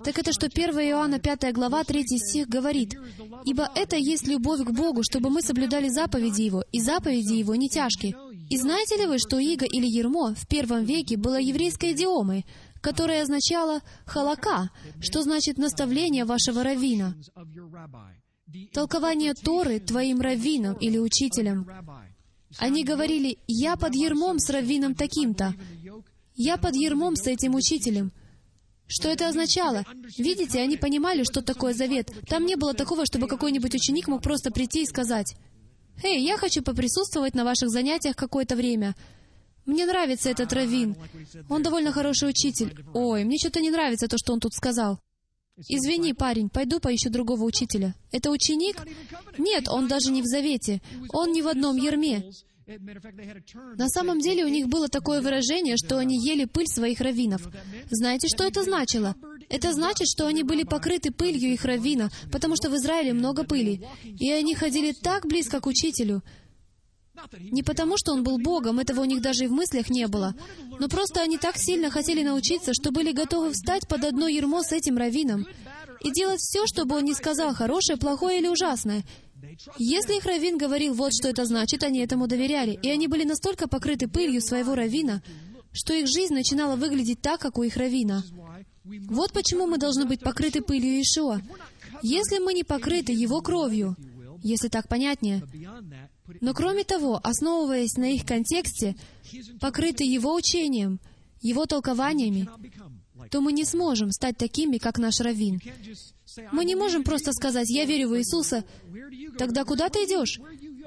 так это, что 1 Иоанна 5 глава 3 стих говорит, «Ибо это есть любовь к Богу, чтобы мы соблюдали заповеди Его, и заповеди Его не тяжкие». И знаете ли вы, что иго или ермо в первом веке было еврейской идиомой, которая означала «халака», что значит «наставление вашего раввина». Толкование Торы твоим раввином или учителем. Они говорили, «Я под ермом с раввином таким-то», «Я под ермом с этим учителем». Что это означало? Видите, они понимали, что такое завет. Там не было такого, чтобы какой-нибудь ученик мог просто прийти и сказать, «Эй, я хочу поприсутствовать на ваших занятиях какое-то время. Мне нравится этот раввин. Он довольно хороший учитель. Ой, мне что-то не нравится то, что он тут сказал. Извини, парень, пойду поищу другого учителя. Это ученик? Нет, он даже не в завете. Он не в одном ерме. На самом деле у них было такое выражение, что они ели пыль своих раввинов. Знаете, что это значило? Это значит, что они были покрыты пылью их раввина, потому что в Израиле много пыли. И они ходили так близко к учителю. Не потому, что он был Богом, этого у них даже и в мыслях не было, но просто они так сильно хотели научиться, что были готовы встать под одно ермо с этим раввином и делать все, чтобы он не сказал хорошее, плохое или ужасное. Если их раввин говорил вот что это значит, они этому доверяли, и они были настолько покрыты пылью своего раввина, что их жизнь начинала выглядеть так, как у их раввина. Вот почему мы должны быть покрыты пылью Ишуа. Если мы не покрыты Его кровью, если так понятнее, но кроме того, основываясь на их контексте, покрыты его учением, его толкованиями, то мы не сможем стать такими, как наш раввин. Мы не можем просто сказать, «Я верю в Иисуса». Тогда куда ты идешь?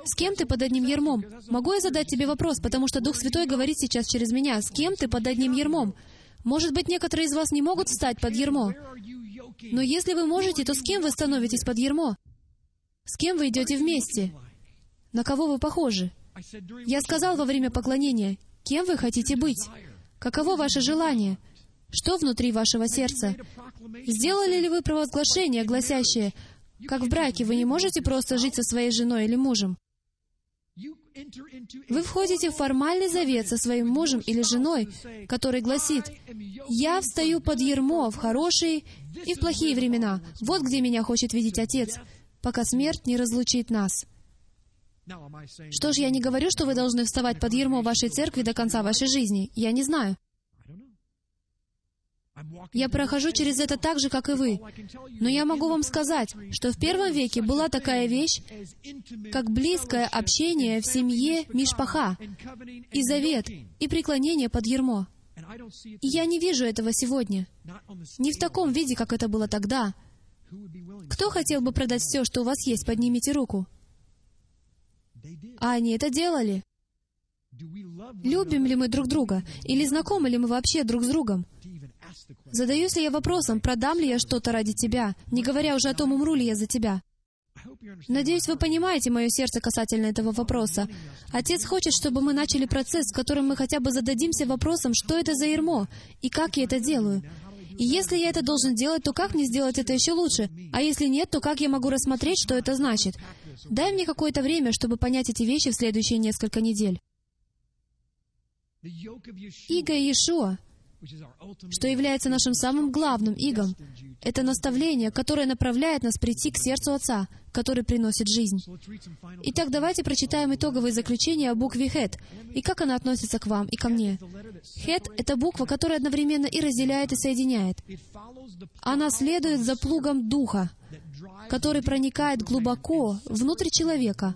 С кем ты под одним ермом? Могу я задать тебе вопрос, потому что Дух Святой говорит сейчас через меня. С кем ты под одним ермом? Может быть, некоторые из вас не могут встать под ермо. Но если вы можете, то с кем вы становитесь под ермо? С кем вы идете вместе? На кого вы похожи? Я сказал во время поклонения, кем вы хотите быть? Каково ваше желание? Что внутри вашего сердца? Сделали ли вы провозглашение, гласящее, как в браке вы не можете просто жить со своей женой или мужем? Вы входите в формальный завет со своим мужем или женой, который гласит, «Я встаю под ермо в хорошие и в плохие времена. Вот где меня хочет видеть Отец, пока смерть не разлучит нас». Что ж, я не говорю, что вы должны вставать под ермо вашей церкви до конца вашей жизни. Я не знаю. Я прохожу через это так же, как и вы. Но я могу вам сказать, что в первом веке была такая вещь, как близкое общение в семье Мишпаха, и завет, и преклонение под ермо. И я не вижу этого сегодня. Не в таком виде, как это было тогда. Кто хотел бы продать все, что у вас есть? Поднимите руку. А они это делали. Любим ли мы друг друга? Или знакомы ли мы вообще друг с другом? Задаюсь ли я вопросом, продам ли я что-то ради тебя, не говоря уже о том, умру ли я за тебя? Надеюсь, вы понимаете мое сердце касательно этого вопроса. Отец хочет, чтобы мы начали процесс, в котором мы хотя бы зададимся вопросом, что это за ермо, и как я это делаю. И если я это должен делать, то как мне сделать это еще лучше? А если нет, то как я могу рассмотреть, что это значит? Дай мне какое-то время, чтобы понять эти вещи в следующие несколько недель. Иго Иешуа что является нашим самым главным игом. Это наставление, которое направляет нас прийти к сердцу Отца, который приносит жизнь. Итак, давайте прочитаем итоговые заключения о букве «Хет» и как она относится к вам и ко мне. «Хет» — это буква, которая одновременно и разделяет, и соединяет. Она следует за плугом Духа, который проникает глубоко внутрь человека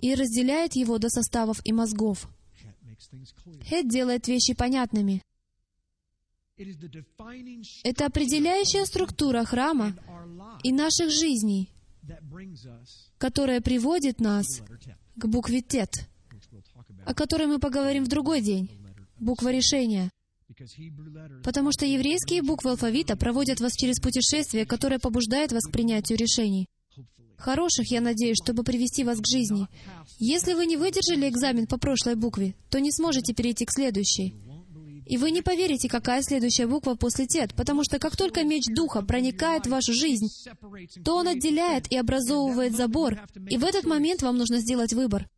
и разделяет его до составов и мозгов. Хед делает вещи понятными. Это определяющая структура храма и наших жизней, которая приводит нас к букве Тет, о которой мы поговорим в другой день, буква решения. Потому что еврейские буквы алфавита проводят вас через путешествие, которое побуждает вас к принятию решений хороших, я надеюсь, чтобы привести вас к жизни. Если вы не выдержали экзамен по прошлой букве, то не сможете перейти к следующей. И вы не поверите, какая следующая буква после тет, потому что как только меч Духа проникает в вашу жизнь, то он отделяет и образовывает забор, и в этот момент вам нужно сделать выбор.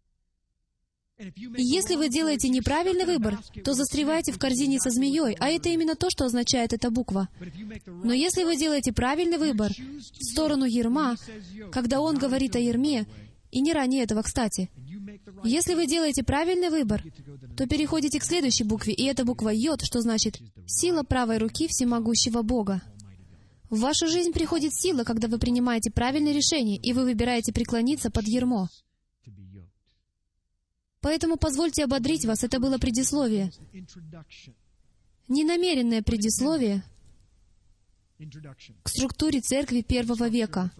И если вы делаете неправильный выбор, то застреваете в корзине со змеей, а это именно то, что означает эта буква. Но если вы делаете правильный выбор в сторону ерма, когда он говорит о ерме, и не ранее этого, кстати, если вы делаете правильный выбор, то переходите к следующей букве, и это буква Йод, что значит «сила правой руки всемогущего Бога». В вашу жизнь приходит сила, когда вы принимаете правильное решение, и вы выбираете преклониться под ермо. Поэтому позвольте ободрить вас, это было предисловие. Ненамеренное предисловие к структуре церкви первого века.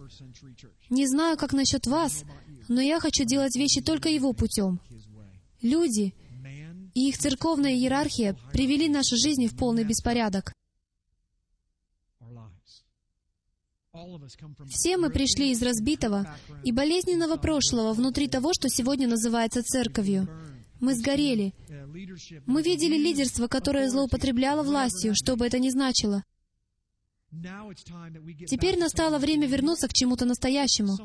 Не знаю, как насчет вас, но я хочу делать вещи только его путем. Люди и их церковная иерархия привели нашу жизнь в полный беспорядок. Все мы пришли из разбитого и болезненного прошлого внутри того, что сегодня называется церковью. Мы сгорели. Мы видели лидерство, которое злоупотребляло властью, что бы это ни значило. Теперь настало время вернуться к чему-то настоящему,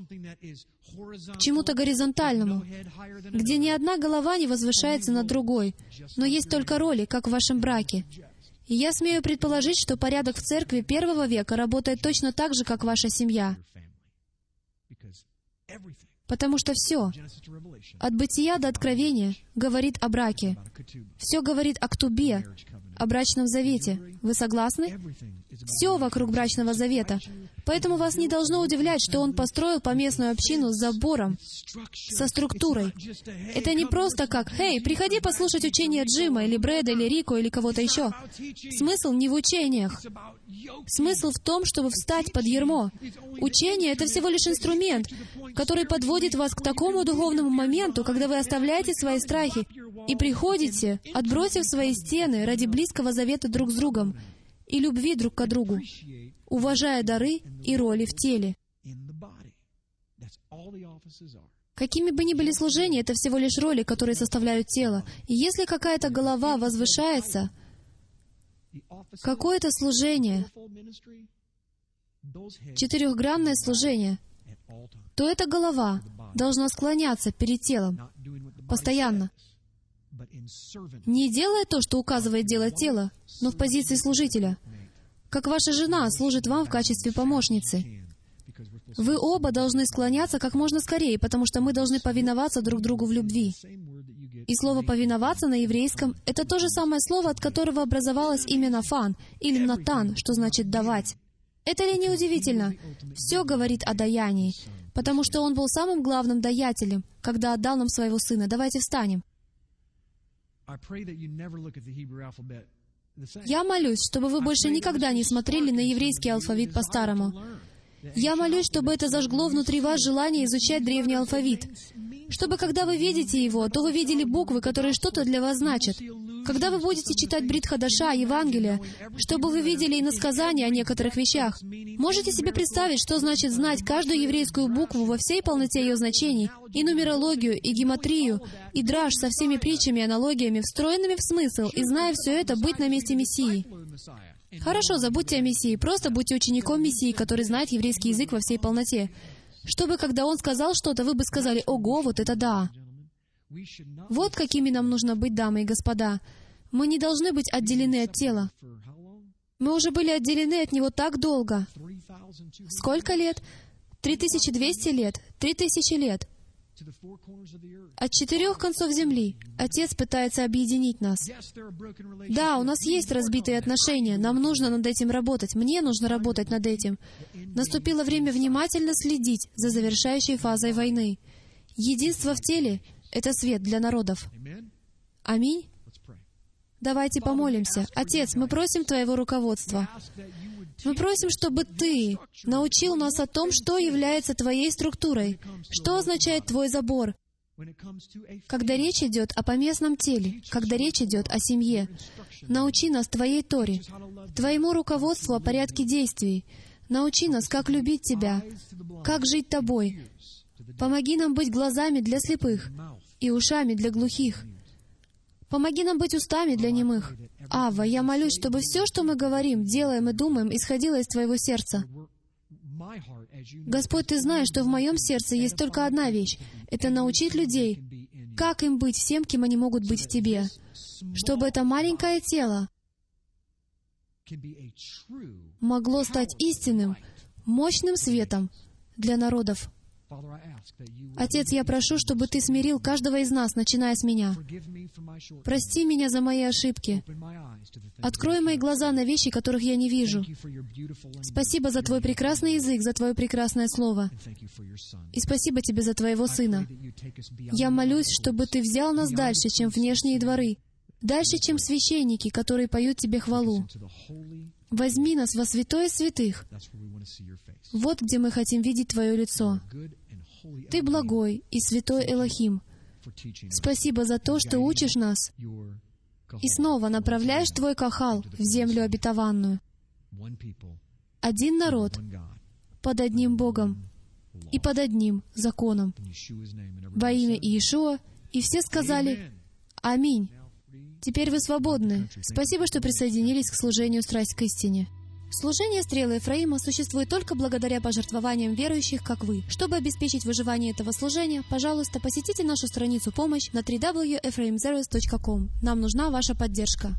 к чему-то горизонтальному, где ни одна голова не возвышается над другой, но есть только роли, как в вашем браке. И я смею предположить, что порядок в церкви первого века работает точно так же, как ваша семья. Потому что все, от бытия до откровения, говорит о браке. Все говорит о ктубе, о брачном завете. Вы согласны? Все вокруг брачного завета. Поэтому вас не должно удивлять, что он построил поместную общину с забором, со структурой. Это не просто как «Хей, приходи послушать учение Джима, или Брэда, или Рико, или кого-то еще». Смысл не в учениях. Смысл в том, чтобы встать под ермо. Учение — это всего лишь инструмент, который подводит вас к такому духовному моменту, когда вы оставляете свои страхи и приходите, отбросив свои стены ради близкого завета друг с другом и любви друг к другу, уважая дары и роли в теле. Какими бы ни были служения, это всего лишь роли, которые составляют тело. И если какая-то голова возвышается, какое-то служение, четырехгранное служение, то эта голова должна склоняться перед телом постоянно. Не делая то, что указывает делать тело, но в позиции служителя. Как ваша жена служит вам в качестве помощницы. Вы оба должны склоняться как можно скорее, потому что мы должны повиноваться друг другу в любви. И слово «повиноваться» на еврейском — это то же самое слово, от которого образовалось имя Нафан, или Натан, что значит «давать». Это ли не удивительно? Все говорит о даянии, потому что он был самым главным даятелем, когда отдал нам своего сына. Давайте встанем. Я молюсь, чтобы вы больше никогда не смотрели на еврейский алфавит по-старому. Я молюсь, чтобы это зажгло внутри вас желание изучать древний алфавит, чтобы когда вы видите его, то вы видели буквы, которые что-то для вас значат. Когда вы будете читать Брит Хадаша, Евангелие, чтобы вы видели и насказания о некоторых вещах. Можете себе представить, что значит знать каждую еврейскую букву во всей полноте ее значений, и нумерологию, и гематрию, и драж со всеми притчами и аналогиями, встроенными в смысл, и зная все это, быть на месте Мессии. Хорошо, забудьте о Мессии, просто будьте учеником Мессии, который знает еврейский язык во всей полноте. Чтобы, когда Он сказал что-то, вы бы сказали, «Ого, вот это да!» Вот какими нам нужно быть, дамы и господа. Мы не должны быть отделены от тела. Мы уже были отделены от него так долго. Сколько лет? 3200 лет, 3000 лет. От четырех концов земли Отец пытается объединить нас. Да, у нас есть разбитые отношения, нам нужно над этим работать, мне нужно работать над этим. Наступило время внимательно следить за завершающей фазой войны. Единство в теле — это свет для народов. Аминь. Давайте помолимся. Отец, мы просим Твоего руководства. Мы просим, чтобы Ты научил нас о том, что является Твоей структурой, что означает Твой забор, когда речь идет о поместном теле, когда речь идет о семье. Научи нас Твоей Торе, Твоему руководству о порядке действий. Научи нас, как любить Тебя, как жить Тобой. Помоги нам быть глазами для слепых и ушами для глухих, Помоги нам быть устами для немых. Ава, я молюсь, чтобы все, что мы говорим, делаем и думаем, исходило из Твоего сердца. Господь, Ты знаешь, что в моем сердце есть только одна вещь — это научить людей, как им быть всем, кем они могут быть в Тебе, чтобы это маленькое тело могло стать истинным, мощным светом для народов. Отец, я прошу, чтобы Ты смирил каждого из нас, начиная с меня. Прости меня за мои ошибки. Открой мои глаза на вещи, которых я не вижу. Спасибо за Твой прекрасный язык, за Твое прекрасное Слово. И спасибо Тебе за Твоего Сына. Я молюсь, чтобы Ты взял нас дальше, чем внешние дворы, дальше, чем священники, которые поют Тебе хвалу. Возьми нас во святое святых. Вот где мы хотим видеть Твое лицо. Ты благой и святой Элохим. Спасибо за то, что учишь нас и снова направляешь Твой кахал в землю обетованную. Один народ под одним Богом и под одним законом. Во имя Иешуа, и все сказали «Аминь». Теперь вы свободны. Спасибо, что присоединились к служению «Страсть к истине». Служение стрелы Ефраима существует только благодаря пожертвованиям верующих, как вы. Чтобы обеспечить выживание этого служения, пожалуйста, посетите нашу страницу «Помощь» на www.ephraimzeros.com. Нам нужна ваша поддержка.